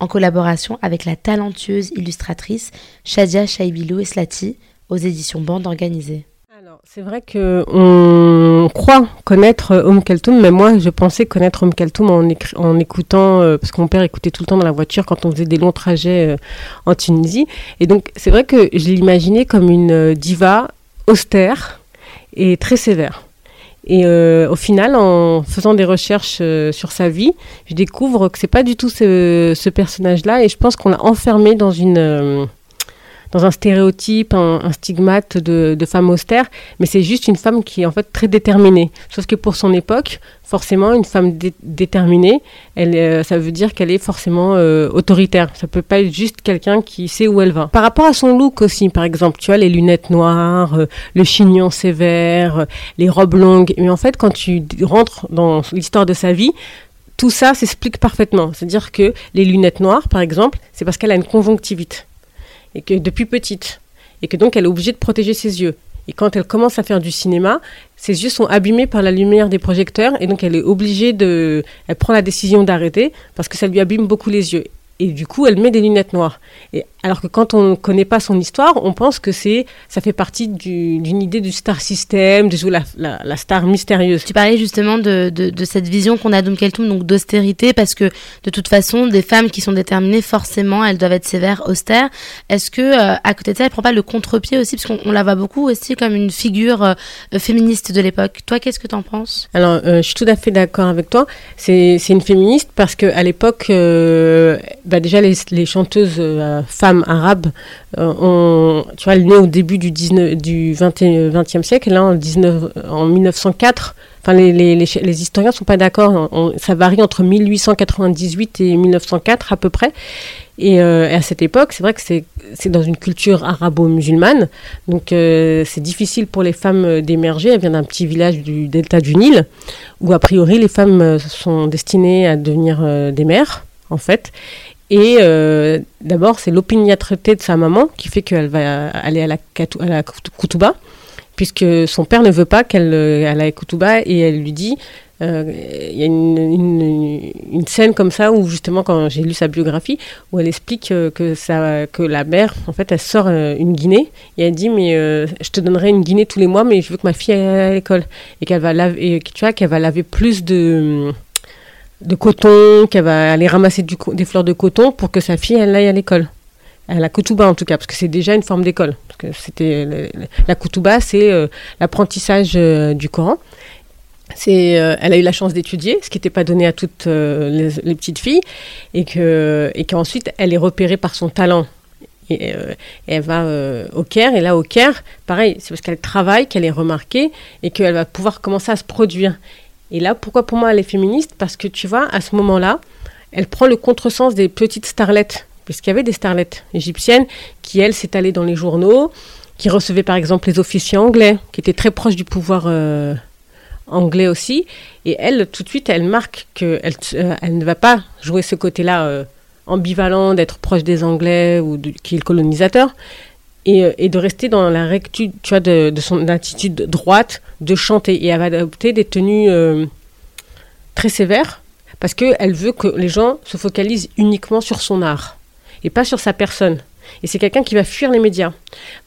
en collaboration avec la talentueuse illustratrice Shadia Shaibilou Eslati aux éditions Bande Organisée. C'est vrai que on croit connaître Om Kaltoum, mais moi je pensais connaître Om Kaltoum en, en écoutant, euh, parce que mon père écoutait tout le temps dans la voiture quand on faisait des longs trajets euh, en Tunisie. Et donc c'est vrai que je l'imaginais comme une euh, diva austère et très sévère. Et euh, au final, en faisant des recherches euh, sur sa vie, je découvre que c'est pas du tout ce, ce personnage-là, et je pense qu'on l'a enfermé dans une dans un stéréotype, un, stigmate de, femme austère, mais c'est juste une femme qui est en fait très déterminée. Sauf que pour son époque, forcément, une femme déterminée, euh, ça veut dire qu'elle est forcément euh, autoritaire. Ça peut pas être juste quelqu'un qui sait où elle va. Par rapport à son look aussi, par exemple, tu vois, les lunettes noires, euh, le chignon sévère, les robes longues. Mais en fait, quand tu rentres dans l'histoire de sa vie, tout ça s'explique parfaitement. C'est-à-dire que les lunettes noires, par exemple, c'est parce qu'elle a une conjonctivite. Et que depuis petite. Et que donc elle est obligée de protéger ses yeux. Et quand elle commence à faire du cinéma, ses yeux sont abîmés par la lumière des projecteurs et donc elle est obligée de... Elle prend la décision d'arrêter parce que ça lui abîme beaucoup les yeux. Et du coup, elle met des lunettes noires. Et alors que quand on ne connaît pas son histoire, on pense que c'est, ça fait partie d'une idée du star system, de jouer la, la, star mystérieuse. Tu parlais justement de, de, de cette vision qu'on a d'Oum Keltoum, donc d'austérité, parce que de toute façon, des femmes qui sont déterminées, forcément, elles doivent être sévères, austères. Est-ce que euh, à côté de ça, elle prend pas le contre-pied aussi, parce qu'on la voit beaucoup aussi comme une figure euh, féministe de l'époque. Toi, qu'est-ce que tu en penses? Alors, euh, je suis tout à fait d'accord avec toi. C'est une féministe parce qu'à l'époque, bah déjà les, chanteuses femmes arabe, euh, tu vois, au début du, 19, du 20, e siècle, là, en, 19, en 1904. Enfin, les, les, les, historiens ne sont pas d'accord. Ça varie entre 1898 et 1904 à peu près. Euh, et, à cette époque, c'est vrai que c'est dans une culture arabo-musulmane. Donc, euh, c'est difficile pour les femmes d'émerger. Elles viennent d'un petit village du delta du Nil, où a priori les femmes sont destinées à devenir des mères, en fait. Et euh, d'abord, c'est l'opiniâtreté de sa maman qui fait qu'elle va aller à la, à la Koutouba, puisque son père ne veut pas qu'elle euh, aille à la Koutouba et elle lui dit. Euh, il y a une, scène comme ça où justement quand j'ai lu sa biographie où elle explique que, ça, que la mère en fait elle sort une guinée et elle dit mais je te donnerai une guinée tous les mois mais je veux que ma fille aille à l'école et qu'elle va laver tu vois qu'elle va laver plus de de coton, qu'elle va aller ramasser des fleurs de coton pour que sa fille elle aille à l'école. À la Koutouba en tout cas, parce que c'est déjà une forme d'école. Parce que c'était la Koutouba, c'est euh, l'apprentissage euh, du Coran. C'est, euh, elle a eu la chance d'étudier, ce qui n'était pas donné à toutes les, petites filles, et que et qu'ensuite elle est repérée par son talent. Et, elle va au Caire, et là au Caire, pareil, c'est parce qu'elle travaille qu'elle est remarquée et qu'elle va pouvoir commencer à se produire. Et là, pourquoi pour moi elle est féministe? Parce que tu vois, à ce moment-là, elle prend le contresens des petites starlettes. Puisqu'il y avait des starlettes égyptiennes qui, elles, s'étalaient dans les journaux, qui recevaient par exemple les officiers anglais, qui étaient très proches du pouvoir euh, anglais aussi. Et elle, tout de suite, elle marque qu'elle euh, elle ne va pas jouer ce côté-là euh, ambivalent d'être proche des Anglais ou qui est le colonisateur. Euh, et, de rester dans la rectitude tu vois, de, son attitude droite, de chanter. Et elle va adopter des tenues euh, très sévères parce qu'elle veut que les gens se focalisent uniquement sur son art et pas sur sa personne. Et c'est quelqu'un qui va fuir les médias.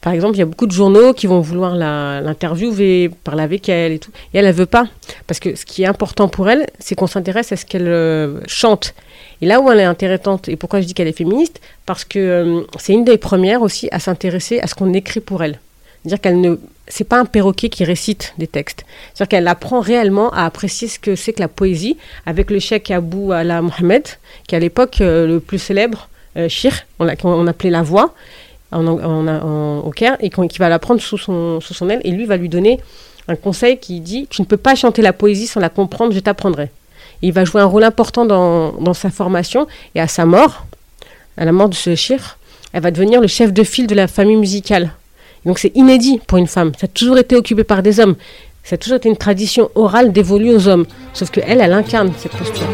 Par exemple, il y a beaucoup de journaux qui vont vouloir l'interviewer, parler avec elle et tout. Et elle, elle veut pas. Parce que ce qui est important pour elle, c'est qu'on s'intéresse à ce qu'elle euh, chante. Et là où elle est intéressante, et pourquoi je dis qu'elle est féministe, parce que euh, c'est une des premières aussi à s'intéresser à ce qu'on écrit pour elle. C'est-à-dire qu'elle ne, c'est pas un perroquet qui récite des textes. C'est-à-dire qu'elle apprend réellement à apprécier ce que c'est que la poésie, avec le cheikh Abou Ala Mohamed, qui à l'époque euh, le plus célèbre euh, shir, on, on, appelait la voix en, au Caire, et qui va l'apprendre sous son, sous son aile, et lui va lui donner un conseil qui dit Tu ne peux pas chanter la poésie sans la comprendre, je t'apprendrai. Il va jouer un rôle important dans, sa formation et à sa mort, à la mort de ce shir, elle va devenir le chef de file de la famille musicale. donc c'est inédit pour une femme. Ça a toujours été occupé par des hommes. Ça a toujours été une tradition orale dévolue aux hommes. Sauf qu'elle, elle incarne cette posture.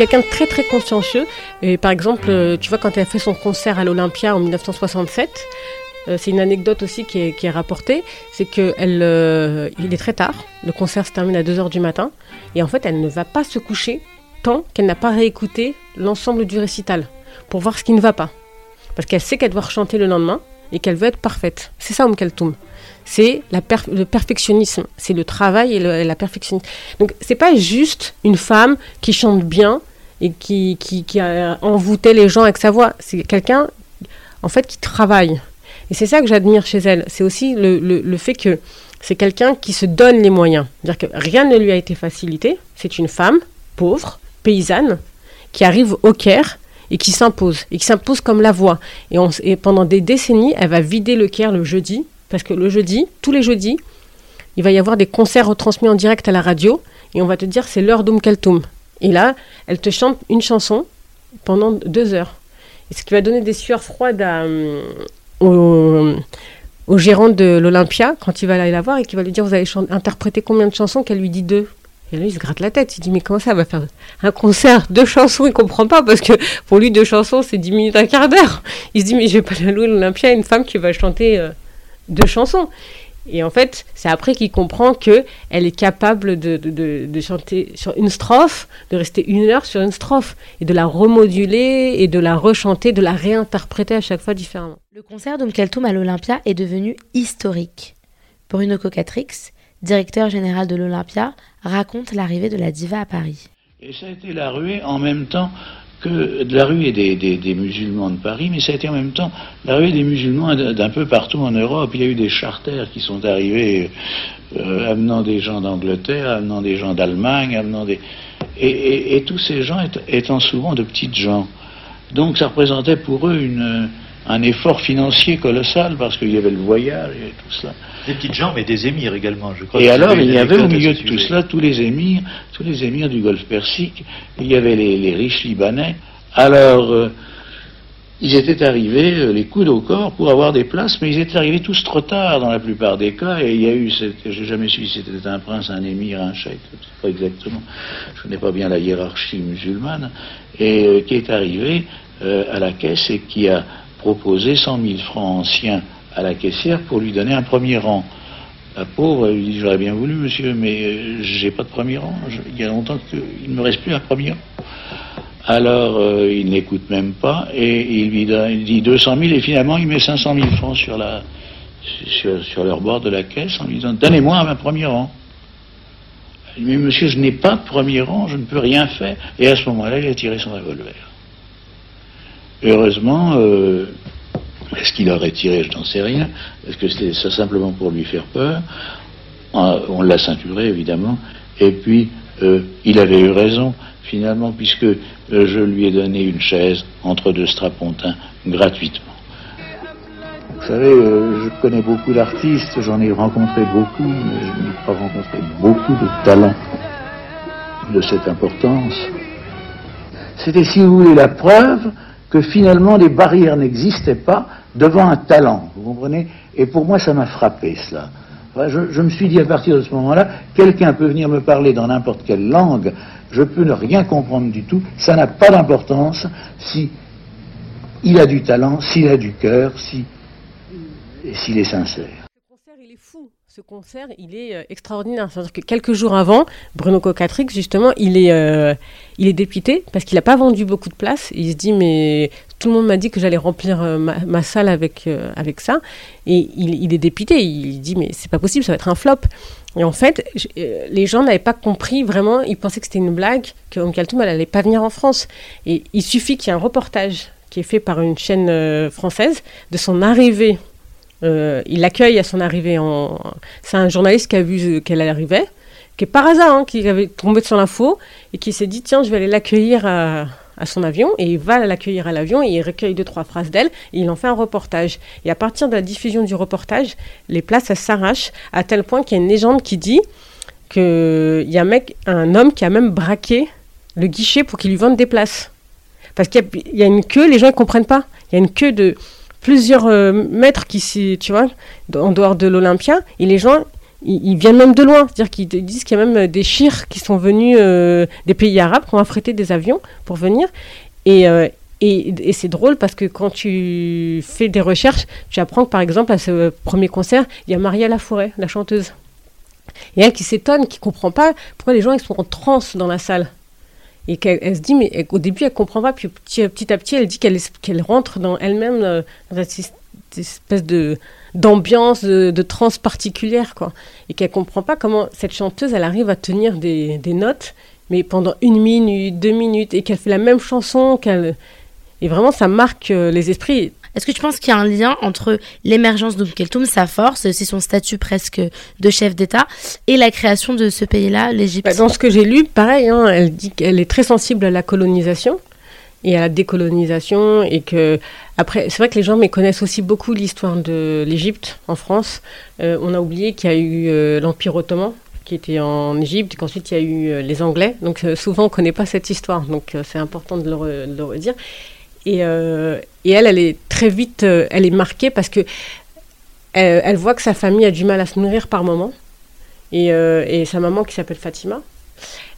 Quelqu'un de très très consciencieux. Et par exemple, euh, tu vois, quand elle a fait son concert à l'Olympia en 1967, euh, c'est une anecdote aussi qui est, qui est rapportée, c'est qu'il euh, il est très tard, le concert se termine à 2h du matin, et en fait elle ne va pas se coucher tant qu'elle n'a pas réécouté l'ensemble du récital, pour voir ce qui ne va pas. Parce qu'elle sait qu'elle doit chanter le lendemain, et qu'elle veut être parfaite. C'est ça, Kaltoum. C'est le perfectionnisme, c'est le travail et, la perfectionnisme. Donc c'est pas juste une femme qui chante bien et qui, qui, qui a envoûté les gens avec sa voix. C'est quelqu'un, en fait, qui travaille. Et c'est ça que j'admire chez elle. C'est aussi le, le, fait que c'est quelqu'un qui se donne les moyens. C'est-à-dire que rien ne lui a été facilité. C'est une femme pauvre, paysanne, qui arrive au Caire et qui s'impose, et qui s'impose comme la voix. Et, et, pendant des décennies, elle va vider le Caire le jeudi, parce que le jeudi, tous les jeudis, il va y avoir des concerts retransmis en direct à la radio, et on va te dire c'est l'heure d'Oum Kaltoum. Et là, elle te chante une chanson pendant deux heures. Et ce qui va donner des sueurs froides à, au, gérant de l'Olympia quand il va aller la voir et qui va lui dire Vous avez interprété combien de chansons Qu'elle lui dit deux? Et là, il se gratte la tête. Il dit Mais comment ça va faire un concert Deux chansons? Il comprend pas parce que pour lui, deux chansons, c'est dix minutes, un quart d'heure. Il se dit Mais je vais pas louer l'Olympia une femme qui va chanter euh, deux chansons. Et en fait, c'est après qu'il comprend que elle est capable de, de, de, chanter sur une strophe, de rester une heure sur une strophe, et de la remoduler, et de la rechanter, de la réinterpréter à chaque fois différemment. Le concert d'Umkeltoum à l'Olympia est devenu historique. Bruno Cocatrix, directeur général de l'Olympia, raconte l'arrivée de la diva à Paris. Et ça a été la ruée en même temps que de la ruée des, des, musulmans de Paris, mais ça a été en même temps la ruée des musulmans d'un peu partout en Europe. Il y a eu des charters qui sont arrivés euh, amenant des gens d'Angleterre, amenant des gens d'Allemagne, amenant des... Et, tous ces gens étant souvent de petites gens. Donc ça représentait pour eux un effort financier colossal parce qu'il y avait le voyage et tout cela. Des petites gens, mais des émirs également, je crois. Et alors, il y avait au milieu de tout cela tous les émirs, tous les émirs du Golfe Persique. Il y avait les, riches Libanais. Alors, euh, ils étaient arrivés, euh, les coudes au corps, pour avoir des places, mais ils étaient arrivés tous trop tard dans la plupart des cas. Et il y a eu, j'ai jamais su si c'était un prince, un émir, un cheikh, pas exactement. Je connais pas bien la hiérarchie musulmane, et euh, qui est arrivé à la caisse et qui a proposé 100 000 francs anciens à la caissière pour lui donner un premier rang. La pauvre, lui dit J'aurais bien voulu, monsieur, mais euh, j'ai pas de premier rang. il y a longtemps qu'il ne me reste plus un premier rang. Alors, euh, il n'écoute même pas et il lui dit 200 000 et finalement, il met 500 000 francs sur, la, sur, leur bord de la caisse en lui disant Donnez-moi un premier rang. Elle dit Mais monsieur, je n'ai pas de premier rang, je ne peux rien faire. Et à ce moment-là, il a tiré son revolver. Heureusement, euh, est-ce qu'il aurait tiré Je n'en sais rien. Est-ce que c'était ça simplement pour lui faire peur On l'a ceinturé, évidemment. Et puis, euh, il avait eu raison, finalement, puisque euh, je lui ai donné une chaise entre deux strapontins gratuitement. Vous savez, je connais beaucoup d'artistes, j'en ai rencontré beaucoup, mais je n'ai pas rencontré beaucoup de talents de cette importance. C'était, si vous voulez, la preuve que finalement les barrières n'existaient pas devant un talent, vous comprenez? Et pour moi, ça m'a frappé cela. je, me suis dit à partir de ce moment-là, quelqu'un peut venir me parler dans n'importe quelle langue, je peux ne rien comprendre du tout, ça n'a pas d'importance si il a du talent, s'il a du cœur, si, s'il est sincère ce concert, il est euh, extraordinaire. C'est-à-dire que quelques jours avant, Bruno Cocatrix, justement, il est, euh, il est dépité parce qu'il n'a pas vendu beaucoup de places. Il se dit, mais tout le monde m'a dit que j'allais remplir euh, ma, salle avec, avec ça. Et il, est dépité. Il dit, mais c'est pas possible, ça va être un flop. Et en fait, les gens n'avaient pas compris vraiment. Ils pensaient que c'était une blague, que Kaltoum, n'allait pas venir en France. Et il suffit qu'il y ait un reportage qui est fait par une chaîne française de son arrivée euh, il l'accueille à son arrivée. En... C'est un journaliste qui a vu qu'elle arrivait, qui est par hasard, hein, qui avait tombé sur l'info et qui s'est dit tiens, je vais aller l'accueillir à, son avion. Et il va l'accueillir à l'avion et il recueille deux, trois phrases d'elle et il en fait un reportage. Et à partir de la diffusion du reportage, les places, s'arrachent à tel point qu'il y a une légende qui dit qu'il y a un mec, un homme qui a même braqué le guichet pour qu'il lui vende des places. Parce qu'il y, a une queue, les gens ne comprennent pas. Il y a une queue de plusieurs euh, mètres qui, tu vois, en dehors de l'Olympia, et les gens, ils, viennent même de loin. C'est-à-dire qu'ils disent qu'il y a même des chirs qui sont venus des pays arabes, qui ont affrété des avions pour venir. Et, et, c'est drôle parce que quand tu fais des recherches, tu apprends que par exemple à ce premier concert, il y a Maria Laforêt, la chanteuse. Et elle qui s'étonne, qui comprend pas pourquoi les gens ils sont en transe dans la salle. Et qu'elle se dit, mais au début elle comprend pas, puis petit, à petit elle dit qu'elle rentre dans elle-même euh, dans cette espèce de d'ambiance, de, de transe particulière, quoi. Et qu'elle comprend pas comment cette chanteuse elle arrive à tenir des, des notes, mais pendant une minute, deux minutes, et qu'elle fait la même chanson, qu'elle et vraiment, ça marque euh, les esprits. Est-ce que tu penses qu'il y a un lien entre l'émergence d'Oum sa force, c'est son statut presque de chef d'État, et la création de ce pays-là, l'Égypte bah, Dans ce que j'ai lu, pareil, hein, elle dit qu'elle est très sensible à la colonisation et à la décolonisation, et que après, c'est vrai que les gens connaissent aussi beaucoup l'histoire de l'Égypte en France. Euh, on a oublié qu'il y a eu euh, l'Empire ottoman qui était en Égypte, qu'ensuite il y a eu les Anglais. Donc souvent on ne connaît pas cette histoire, donc c'est important de le redire. Euh, et, elle, elle est très vite, euh, elle est marquée parce que elle, voit que sa famille a du mal à se nourrir par moment. Et, euh, sa maman, qui s'appelle Fatima,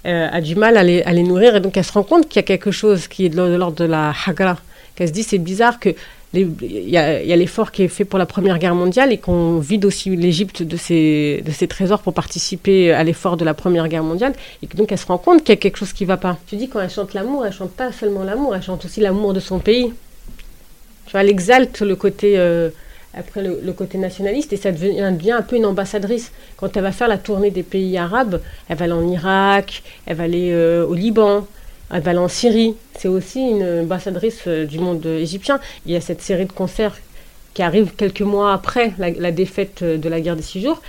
a du mal à les, à les, nourrir. Et donc, elle se rend compte qu'il y a quelque chose qui est de l'ordre de la hagra. Qu'elle se dit, c'est bizarre que il y a, l'effort qui est fait pour la Première Guerre mondiale et qu'on vide aussi l'Égypte de ses, de ses trésors pour participer à l'effort de la Première Guerre mondiale et donc elle se rend compte qu'il y a quelque chose qui ne va pas. Tu dis quand elle chante l'amour, elle chante pas seulement l'amour, elle chante aussi l'amour de son pays. Tu vois, elle exalte le côté euh, après le, côté nationaliste et ça devient, devient, un peu une ambassadrice. Quand elle va faire la tournée des pays arabes, elle va aller en Irak, elle va aller euh, au Liban, elle va aller en Syrie. C'est aussi une ambassadrice euh, du monde égyptien. Il y a cette série de concerts qui arrive quelques mois après la, défaite euh, de la guerre des six jours.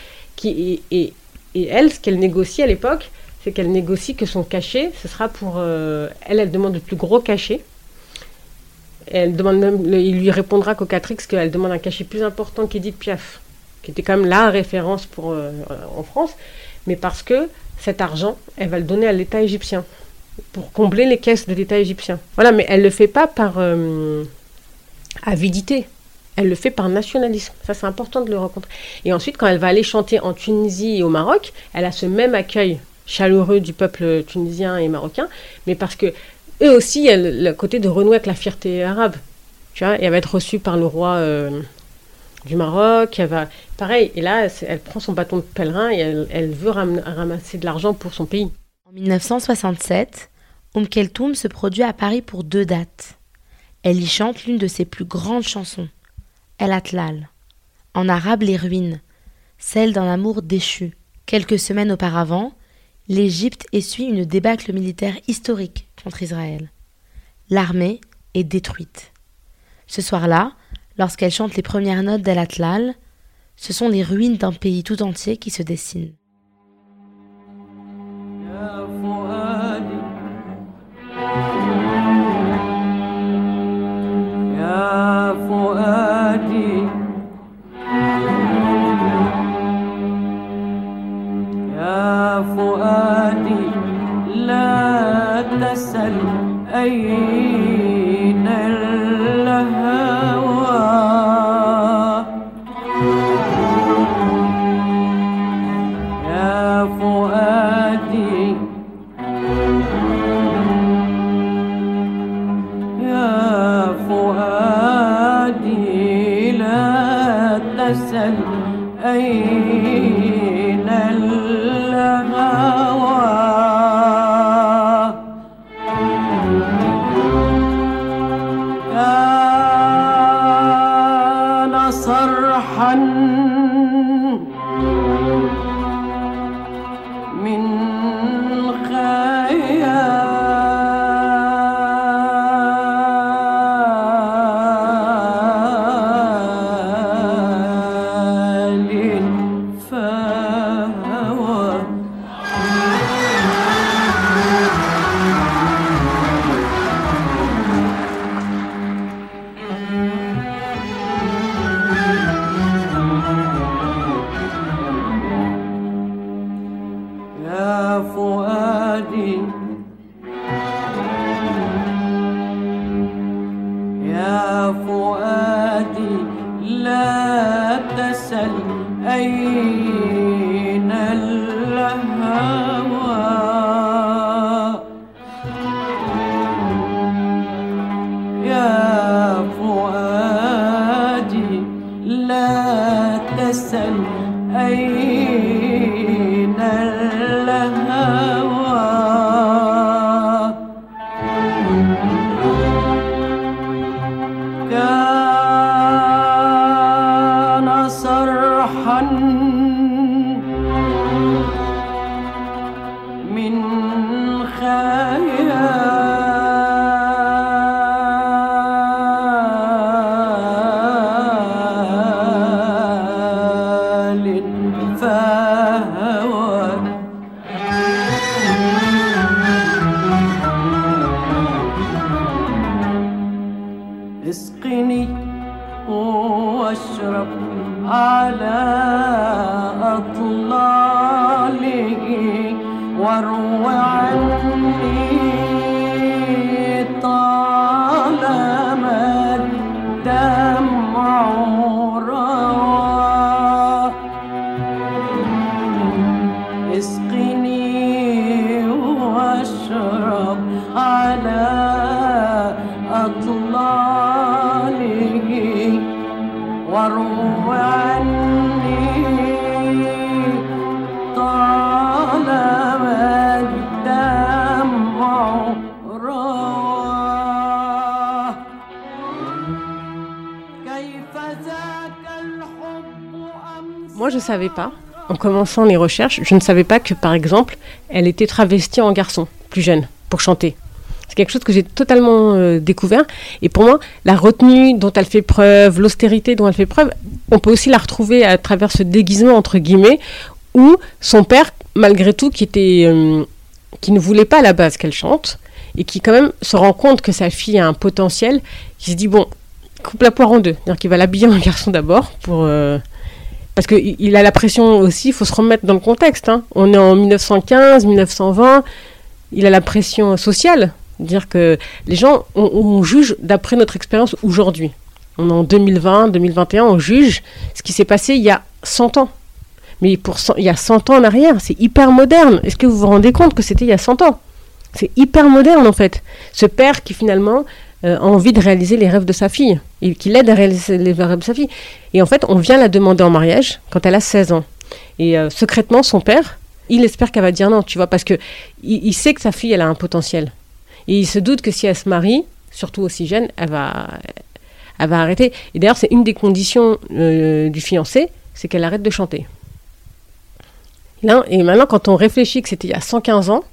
Et, elle, ce qu'elle négocie à l'époque, c'est qu'elle négocie que son cachet, ce sera pour... Euh, elle, elle demande le plus gros cachet. Elle demande même, il lui répondra qu'au X qu'elle demande un cachet plus important qu'Edith Piaf, qui était quand même la référence en France, mais parce que cet argent, elle va le donner à l'État égyptien pour combler les caisses de l'État égyptien. Voilà, mais elle ne le fait pas par euh, avidité. Elle le fait par nationalisme. Ça, c'est important de le rencontrer. Et ensuite, quand elle va aller chanter en Tunisie et au Maroc, elle a ce même accueil chaleureux du peuple tunisien et marocain, mais parce que eux aussi, elle, le côté de renouer avec la fierté arabe. Tu vois, et elle va être reçue par le roi euh, du Maroc. Elle va, pareil, et là, elle prend son bâton de pèlerin et elle, elle veut ramasser de l'argent pour son pays. En 1967, Oum Keltoum se produit à Paris pour deux dates. Elle y chante l'une de ses plus grandes chansons, El Atlal. En arabe, les ruines, celle d'un amour déchu. Quelques semaines auparavant, l'Égypte essuie une débâcle militaire historique contre Israël. L'armée est détruite. Ce soir-là, lorsqu'elle chante les premières notes d'El Atlal, ce sont les ruines d'un pays tout entier qui se dessinent. أين savais pas, en commençant les recherches, je ne savais pas que, par exemple, elle était travestie en garçon, plus jeune, pour chanter. C'est quelque chose que j'ai totalement euh, découvert. Et pour moi, la retenue dont elle fait preuve, l'austérité dont elle fait preuve, on peut aussi la retrouver à travers ce déguisement, entre guillemets, où son père, malgré tout, qui, était, euh, qui ne voulait pas à la base qu'elle chante, et qui quand même se rend compte que sa fille a un potentiel, qui se dit, bon, coupe la poire en deux. Qu'il va l'habiller en garçon d'abord, pour... Euh, parce qu'il a la pression aussi, il faut se remettre dans le contexte. Hein. On est en 1915, 1920, il a la pression sociale. Dire que les gens, on, juge d'après notre expérience aujourd'hui. On est en 2020, 2021, on juge ce qui s'est passé il y a 100 ans. Mais pour il y a 100 ans en arrière, c'est hyper moderne. Est-ce que vous vous rendez compte que c'était il y a 100 ans? C'est hyper moderne en fait. Ce père qui finalement euh, envie de réaliser les rêves de sa fille, et qui l'aide à réaliser les rêves de sa fille. Et en fait, on vient la demander en mariage quand elle a 16 ans. Et euh, secrètement, son père, il espère qu'elle va dire non, tu vois, parce que il, sait que sa fille, elle a un potentiel. Et il se doute que si elle se marie, surtout aussi jeune, elle va, elle va arrêter. Et d'ailleurs, c'est une des conditions euh, du fiancé, c'est qu'elle arrête de chanter. Là, et maintenant, quand on réfléchit que c'était il y a 115 ans,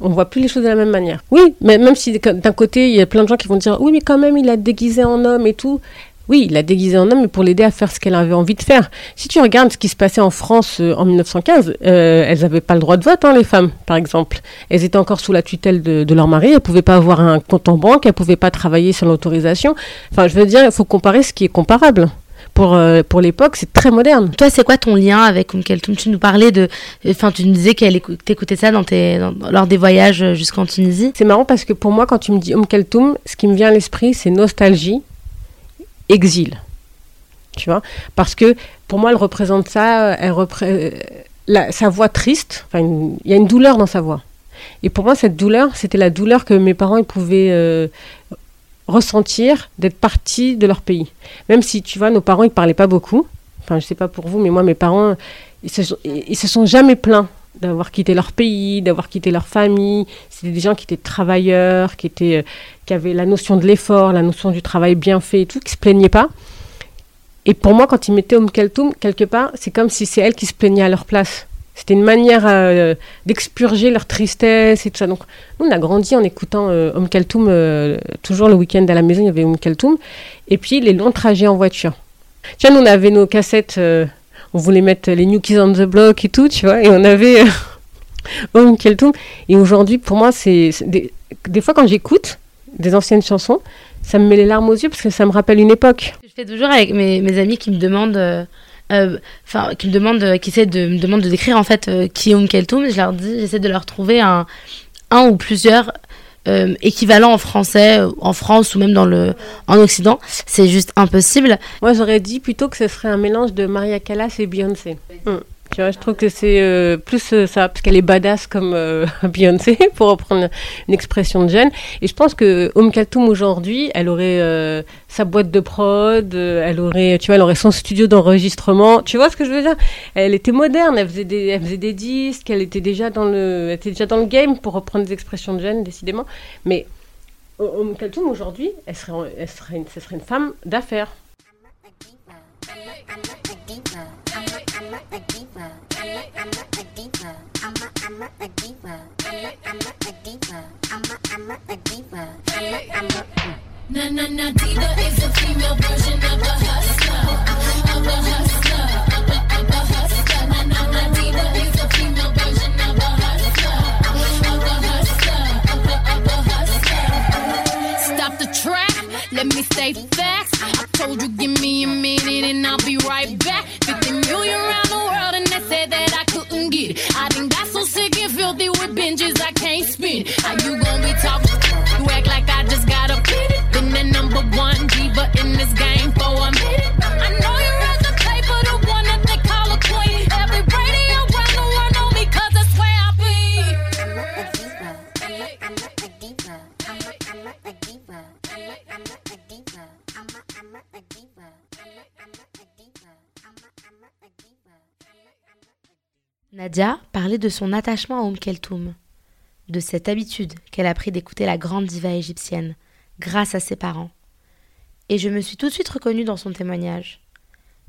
on voit plus les choses de la même manière. Oui, mais même si d'un côté, il y a plein de gens qui vont dire oui, mais quand même, il a déguisé en homme et tout. Oui, il a déguisé en homme, mais pour l'aider à faire ce qu'elle avait envie de faire. Si tu regardes ce qui se passait en France euh, en 1915, euh, elles n'avaient pas le droit de vote, hein, les femmes, par exemple. Elles étaient encore sous la tutelle de, de leur mari, elles ne pouvaient pas avoir un compte en banque, elles ne pouvaient pas travailler sans l'autorisation. Enfin, je veux dire, il faut comparer ce qui est comparable pour, euh, pour l'époque, c'est très moderne. Toi, c'est quoi ton lien avec Oum Keltoum Tu nous parlais de. Enfin, tu nous disais qu'elle écoutait ça dans tes, lors des voyages jusqu'en Tunisie. C'est marrant parce que pour moi, quand tu me dis Oum Keltoum, ce qui me vient à l'esprit, c'est nostalgie, exil. Tu vois? Parce que pour moi, elle représente ça, elle la, sa voix triste. Il y a une douleur dans sa voix. Et pour moi, cette douleur, c'était la douleur que mes parents ils pouvaient euh, ressentir d'être partis de leur pays. Même si, tu vois, nos parents, ils parlaient pas beaucoup. Enfin, je sais pas pour vous, mais moi, mes parents, ils se, se sont jamais plaints d'avoir quitté leur pays, d'avoir quitté leur famille. C'était des gens qui étaient travailleurs, qui, étaient, euh, qui avaient la notion de l'effort, la notion du travail bien fait et tout, qui se plaignaient pas. Et pour moi, quand ils mettaient Om Keltoum, quelque part, c'est comme si c'est elle qui se plaignait à leur place. C'était une manière euh, d'expurger leur tristesse et tout ça. Donc, nous, on a grandi en écoutant euh, Om Kaltoum, euh, toujours le week-end à la maison, il y avait Om Kaltoum. Et puis, les longs trajets en voiture. Tu vois, nous, on avait nos cassettes, on voulait mettre les New Kids on the Block et tout, tu vois, et on avait Om Kaltoum. Et aujourd'hui, pour moi, c'est. Des, fois, quand j'écoute des anciennes chansons, ça me met les larmes aux yeux parce que ça me rappelle une époque. Je fais toujours avec mes, mes amis qui me demandent euh, enfin, qui me demandent, euh, qui essaient de me demandent de décrire en fait euh, qui est Oum Je leur dis, j'essaie de leur trouver un, un ou plusieurs équivalents en français, en France ou même dans le, en Occident. C'est juste impossible. Moi, j'aurais dit plutôt que ce serait un mélange de Maria Callas et Beyoncé. Mm. Tu vois, je trouve que c'est euh, plus euh, ça, parce qu'elle est badass comme euh, Beyoncé, pour reprendre une expression de jeune. Et je pense que Om Kaltoum aujourd'hui, elle aurait sa boîte de prod, elle aurait, tu vois, elle aurait son studio d'enregistrement. Tu vois ce que je veux dire? Elle était moderne, elle faisait des, elle faisait des disques, elle était déjà dans le, était déjà dans le game, pour reprendre des expressions de jeune, décidément. Mais Om Kaltoum aujourd'hui, elle serait, elle serait, une, ce serait une femme d'affaires. Na na na diva is a female version of a hustler, a hustler, a, hustler. Na na na diva is a female version of a hustler, a hustler, a, hustler. Stop the track, let me stay facts. I told you, give me a minute and I'll be right back. 50 million around the world and they said that I couldn't get it. I done got so sick and filthy with binges I can't spin. How you gonna be talking? You act like I just got a it. Been the number one diva in this game for a minute. I Nadia parlait de son attachement à Oum Keltoum, de cette habitude qu'elle a pris d'écouter la grande diva égyptienne, grâce à ses parents. Et je me suis tout de suite reconnue dans son témoignage.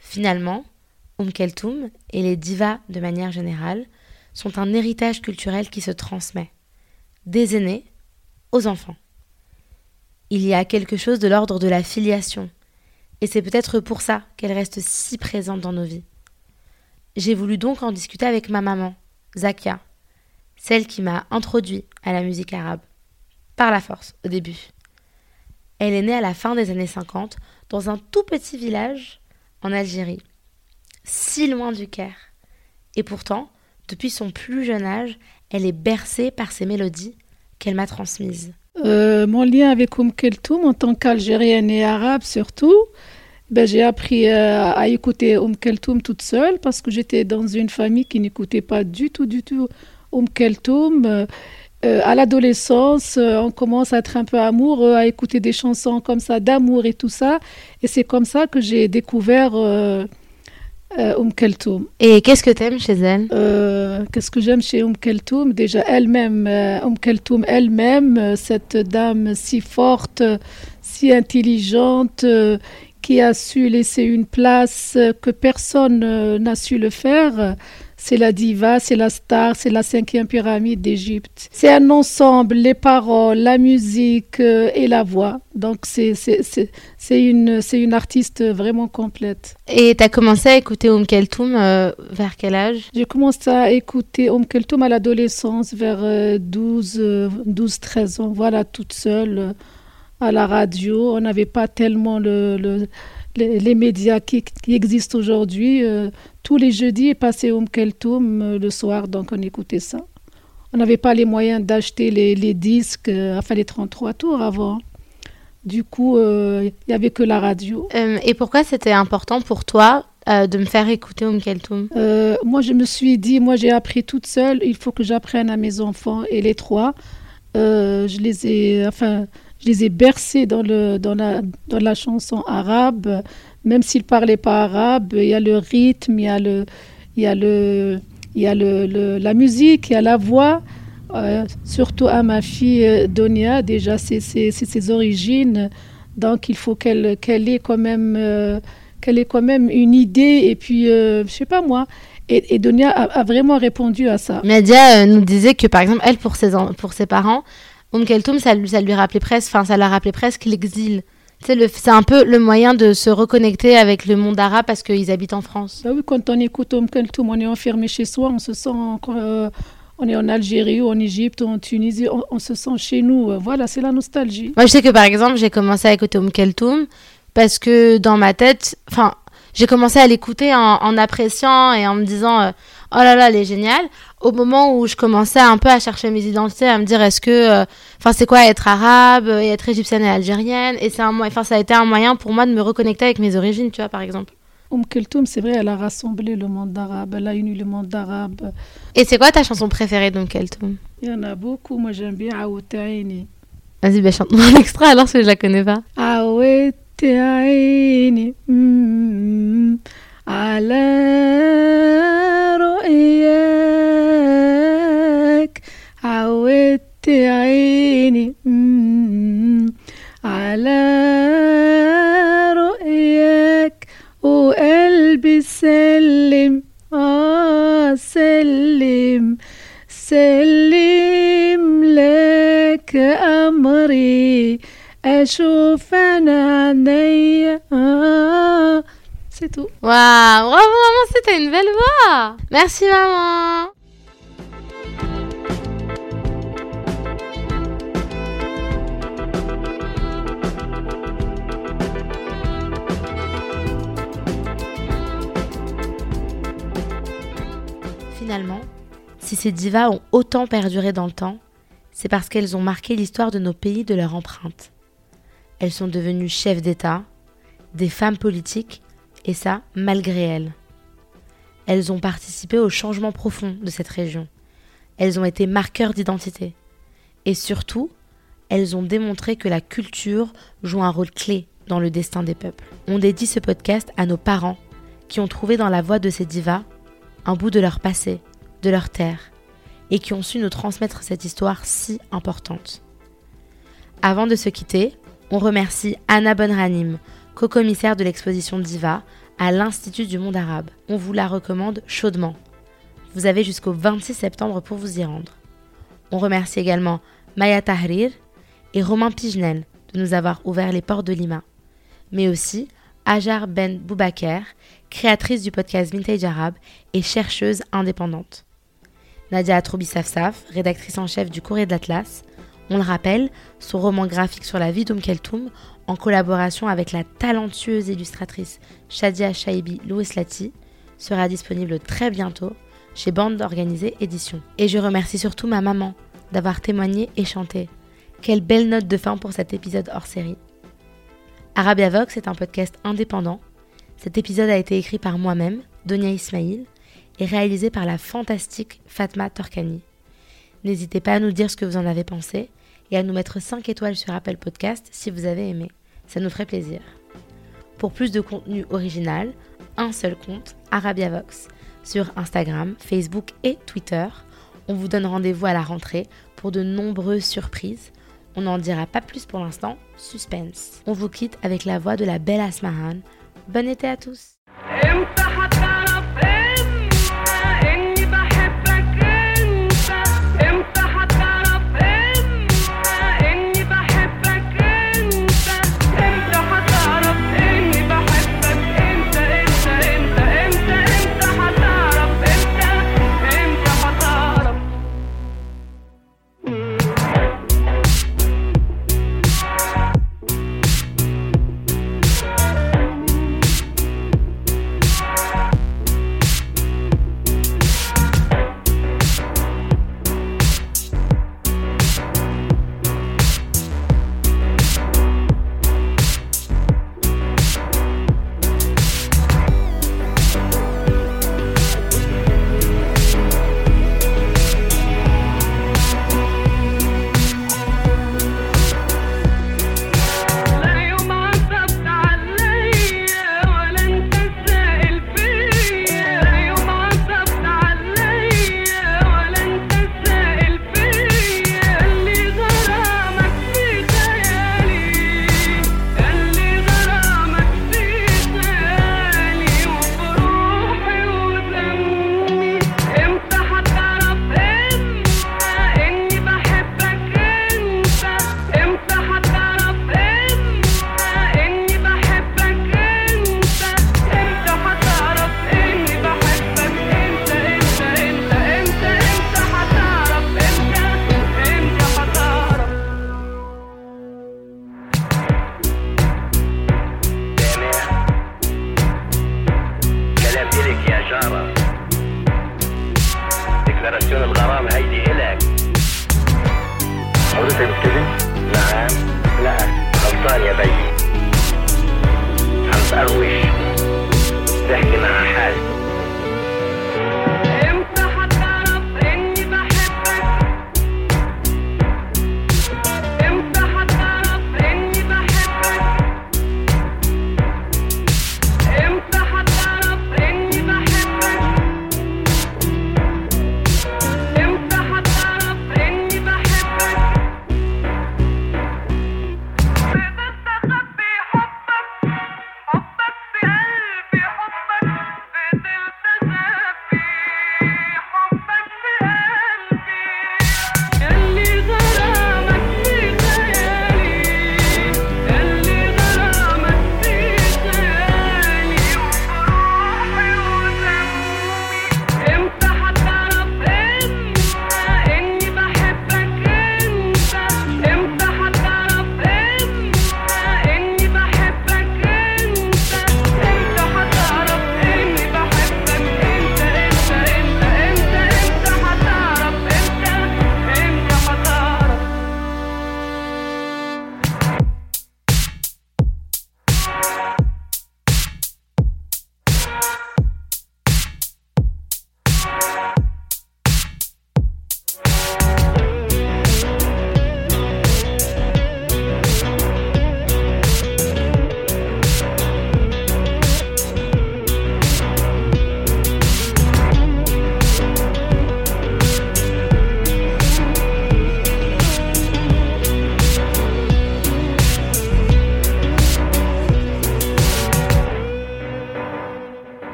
Finalement, Oum Keltoum et les divas de manière générale sont un héritage culturel qui se transmet, des aînés aux enfants. Il y a quelque chose de l'ordre de la filiation, et c'est peut-être pour ça qu'elle reste si présente dans nos vies. J'ai voulu donc en discuter avec ma maman, Zakia, celle qui m'a introduit à la musique arabe, par la force au début. Elle est née à la fin des années 50 dans un tout petit village en Algérie, si loin du Caire. Et pourtant, depuis son plus jeune âge, elle est bercée par ces mélodies qu'elle m'a transmises. Euh, mon lien avec Oum Keltoum, en tant qu'Algérienne et arabe surtout, ben, j'ai appris euh, à écouter Oum Keltoum toute seule parce que j'étais dans une famille qui n'écoutait pas du tout, du tout Oum Keltoum. Euh, à l'adolescence, euh, on commence à être un peu amoureux, à écouter des chansons comme ça, d'amour et tout ça. Et c'est comme ça que j'ai découvert Oum Keltoum. Et qu'est-ce que t'aimes chez elle? Qu'est-ce que j'aime chez Oum Keltoum? Déjà, elle-même, Oum Keltoum elle-même, cette dame si forte, si intelligente, qui a su laisser une place euh, que personne euh, n'a su le faire. C'est la diva, c'est la star, c'est la cinquième pyramide d'Égypte. C'est un ensemble, les paroles, la musique euh, et la voix. Donc c'est une, une artiste vraiment complète. Et t'as commencé à écouter Oum Keltoum euh, vers quel âge? J'ai commencé à écouter Om Keltoum à l'adolescence, vers euh, 12, euh, 12, 13 ans, voilà, toute seule à la radio. On n'avait pas tellement le, le- les, les médias qui, qui existent aujourd'hui. Euh, tous les jeudis, passait Om Keltoum euh, le soir, donc on écoutait ça. On n'avait pas les moyens d'acheter les, les disques, euh, enfin les 33 tours avant. Du coup, euh, il n'y avait que la radio. Et pourquoi c'était important pour toi de me faire écouter Oum Keltoum? Euh, moi, je me suis dit, moi, j'ai appris toute seule. Il faut que j'apprenne à mes enfants et les trois. je les ai, enfin, je les ai bercés dans le, dans la, dans la chanson arabe, même s'ils parlaient pas arabe. Il y a le rythme, il y a le, y a le, y a le, la musique, il y a la voix. Euh, surtout à ma fille euh, Donia, déjà, c'est ses origines. Donc, il faut qu'elle qu'elle ait quand même, euh, qu'elle ait quand même une idée. Et puis, euh, je sais pas moi. Et, Donia a, vraiment répondu à ça. Nadia nous disait que par exemple, elle, pour ses, pour ses parents, Oum Keltoum, ça, lui- ça lui rappelait presque, enfin, ça leur rappelait presque l'exil. C'est un peu le moyen de se reconnecter avec le monde arabe parce qu'ils habitent en France. Bah oui, quand on écoute Om Keltoum, on est enfermé chez soi, on se sent, euh, on est en Algérie ou en Égypte ou en Tunisie, on, on se sent chez nous. Euh, Voilà, c'est la nostalgie. Moi, je sais que par exemple, j'ai commencé à écouter Oum Keltoum parce que dans ma tête, enfin, j'ai commencé à l'écouter en, en appréciant et en me disant, euh, oh là là, elle est géniale. Au moment où je commençais un peu à chercher mes identités, à me dire, est-ce que, euh, enfin, c'est quoi être arabe et être égyptienne et algérienne? Et c'est un, enfin, ça a été un moyen pour moi de me reconnecter avec mes origines, tu vois, par exemple. Om Keltoum, c'est vrai, elle a rassemblé le monde arabe, elle a uni le monde arabe. Et c'est quoi ta chanson préférée d'Oum Keltoum Il y en a beaucoup, moi j'aime bien Aoutaini. Vas-y, bah, chante-moi un extrait alors, parce que je la connais pas. Aoutaini, mm, ala Aoutaini, mm, ala رؤياك وقلبي سلم آه سلم سلم لك أمري أشوف أنا عينيا آه. C'est tout. Waouh, bravo maman, c'était une belle voix. Merci maman. Finalement, si ces divas ont autant perduré dans le temps, c'est parce qu'elles ont marqué l'histoire de nos pays de leur empreinte. Elles sont devenues chefs d'État, des femmes politiques, et ça malgré elles. Elles ont participé au changement profond de cette région. Elles ont été marqueurs d'identité. Et surtout, elles ont démontré que la culture joue un rôle clé dans le destin des peuples. On dédie ce podcast à nos parents qui ont trouvé dans la voix de ces divas un bout de leur passé, de leur terre, et qui ont su nous transmettre cette histoire si importante. Avant de se quitter, on remercie Anna Bonranim, co-commissaire de l'exposition Diva à l'Institut du monde arabe. On vous la recommande chaudement. Vous avez jusqu'au 26 septembre pour vous y rendre. On remercie également Maya Tahrir et Romain Pigenel de nous avoir ouvert les portes de Lima, mais aussi Ajar Ben Boubaker, créatrice du podcast Vintage Arabe et chercheuse indépendante. Nadia Atroubi Safsaf, rédactrice en chef du Courrier de l'Atlas. On le rappelle, son roman graphique sur la vie d'Oum Keltoum, en collaboration avec la talentueuse illustratrice Shadia Shaibi Louislati, sera disponible très bientôt chez Bande Organisée Édition. Et je remercie surtout ma maman d'avoir témoigné et chanté. Quelle belle note de fin pour cet épisode hors série. Arabia Vox est un podcast indépendant. Cet épisode a été écrit par moi-même, Donia Ismail, et réalisé par la fantastique Fatma Torkani. N'hésitez pas à nous dire ce que vous en avez pensé et à nous mettre 5 étoiles sur Apple Podcast si vous avez aimé. Ça nous ferait plaisir. Pour plus de contenu original, un seul compte, Arabia Vox, sur Instagram, Facebook et Twitter. On vous donne rendez-vous à la rentrée pour de nombreuses surprises. On n'en dira pas plus pour l'instant, suspense. On vous quitte avec la voix de la belle Asmahan. Bon été à tous إلك يا جارة. ديكلاراسيون الغرام هيدي إلك. حضرتك بتكلم؟ نعم. لا. غلطان يا بي عم تقروش تحكي مع حالك.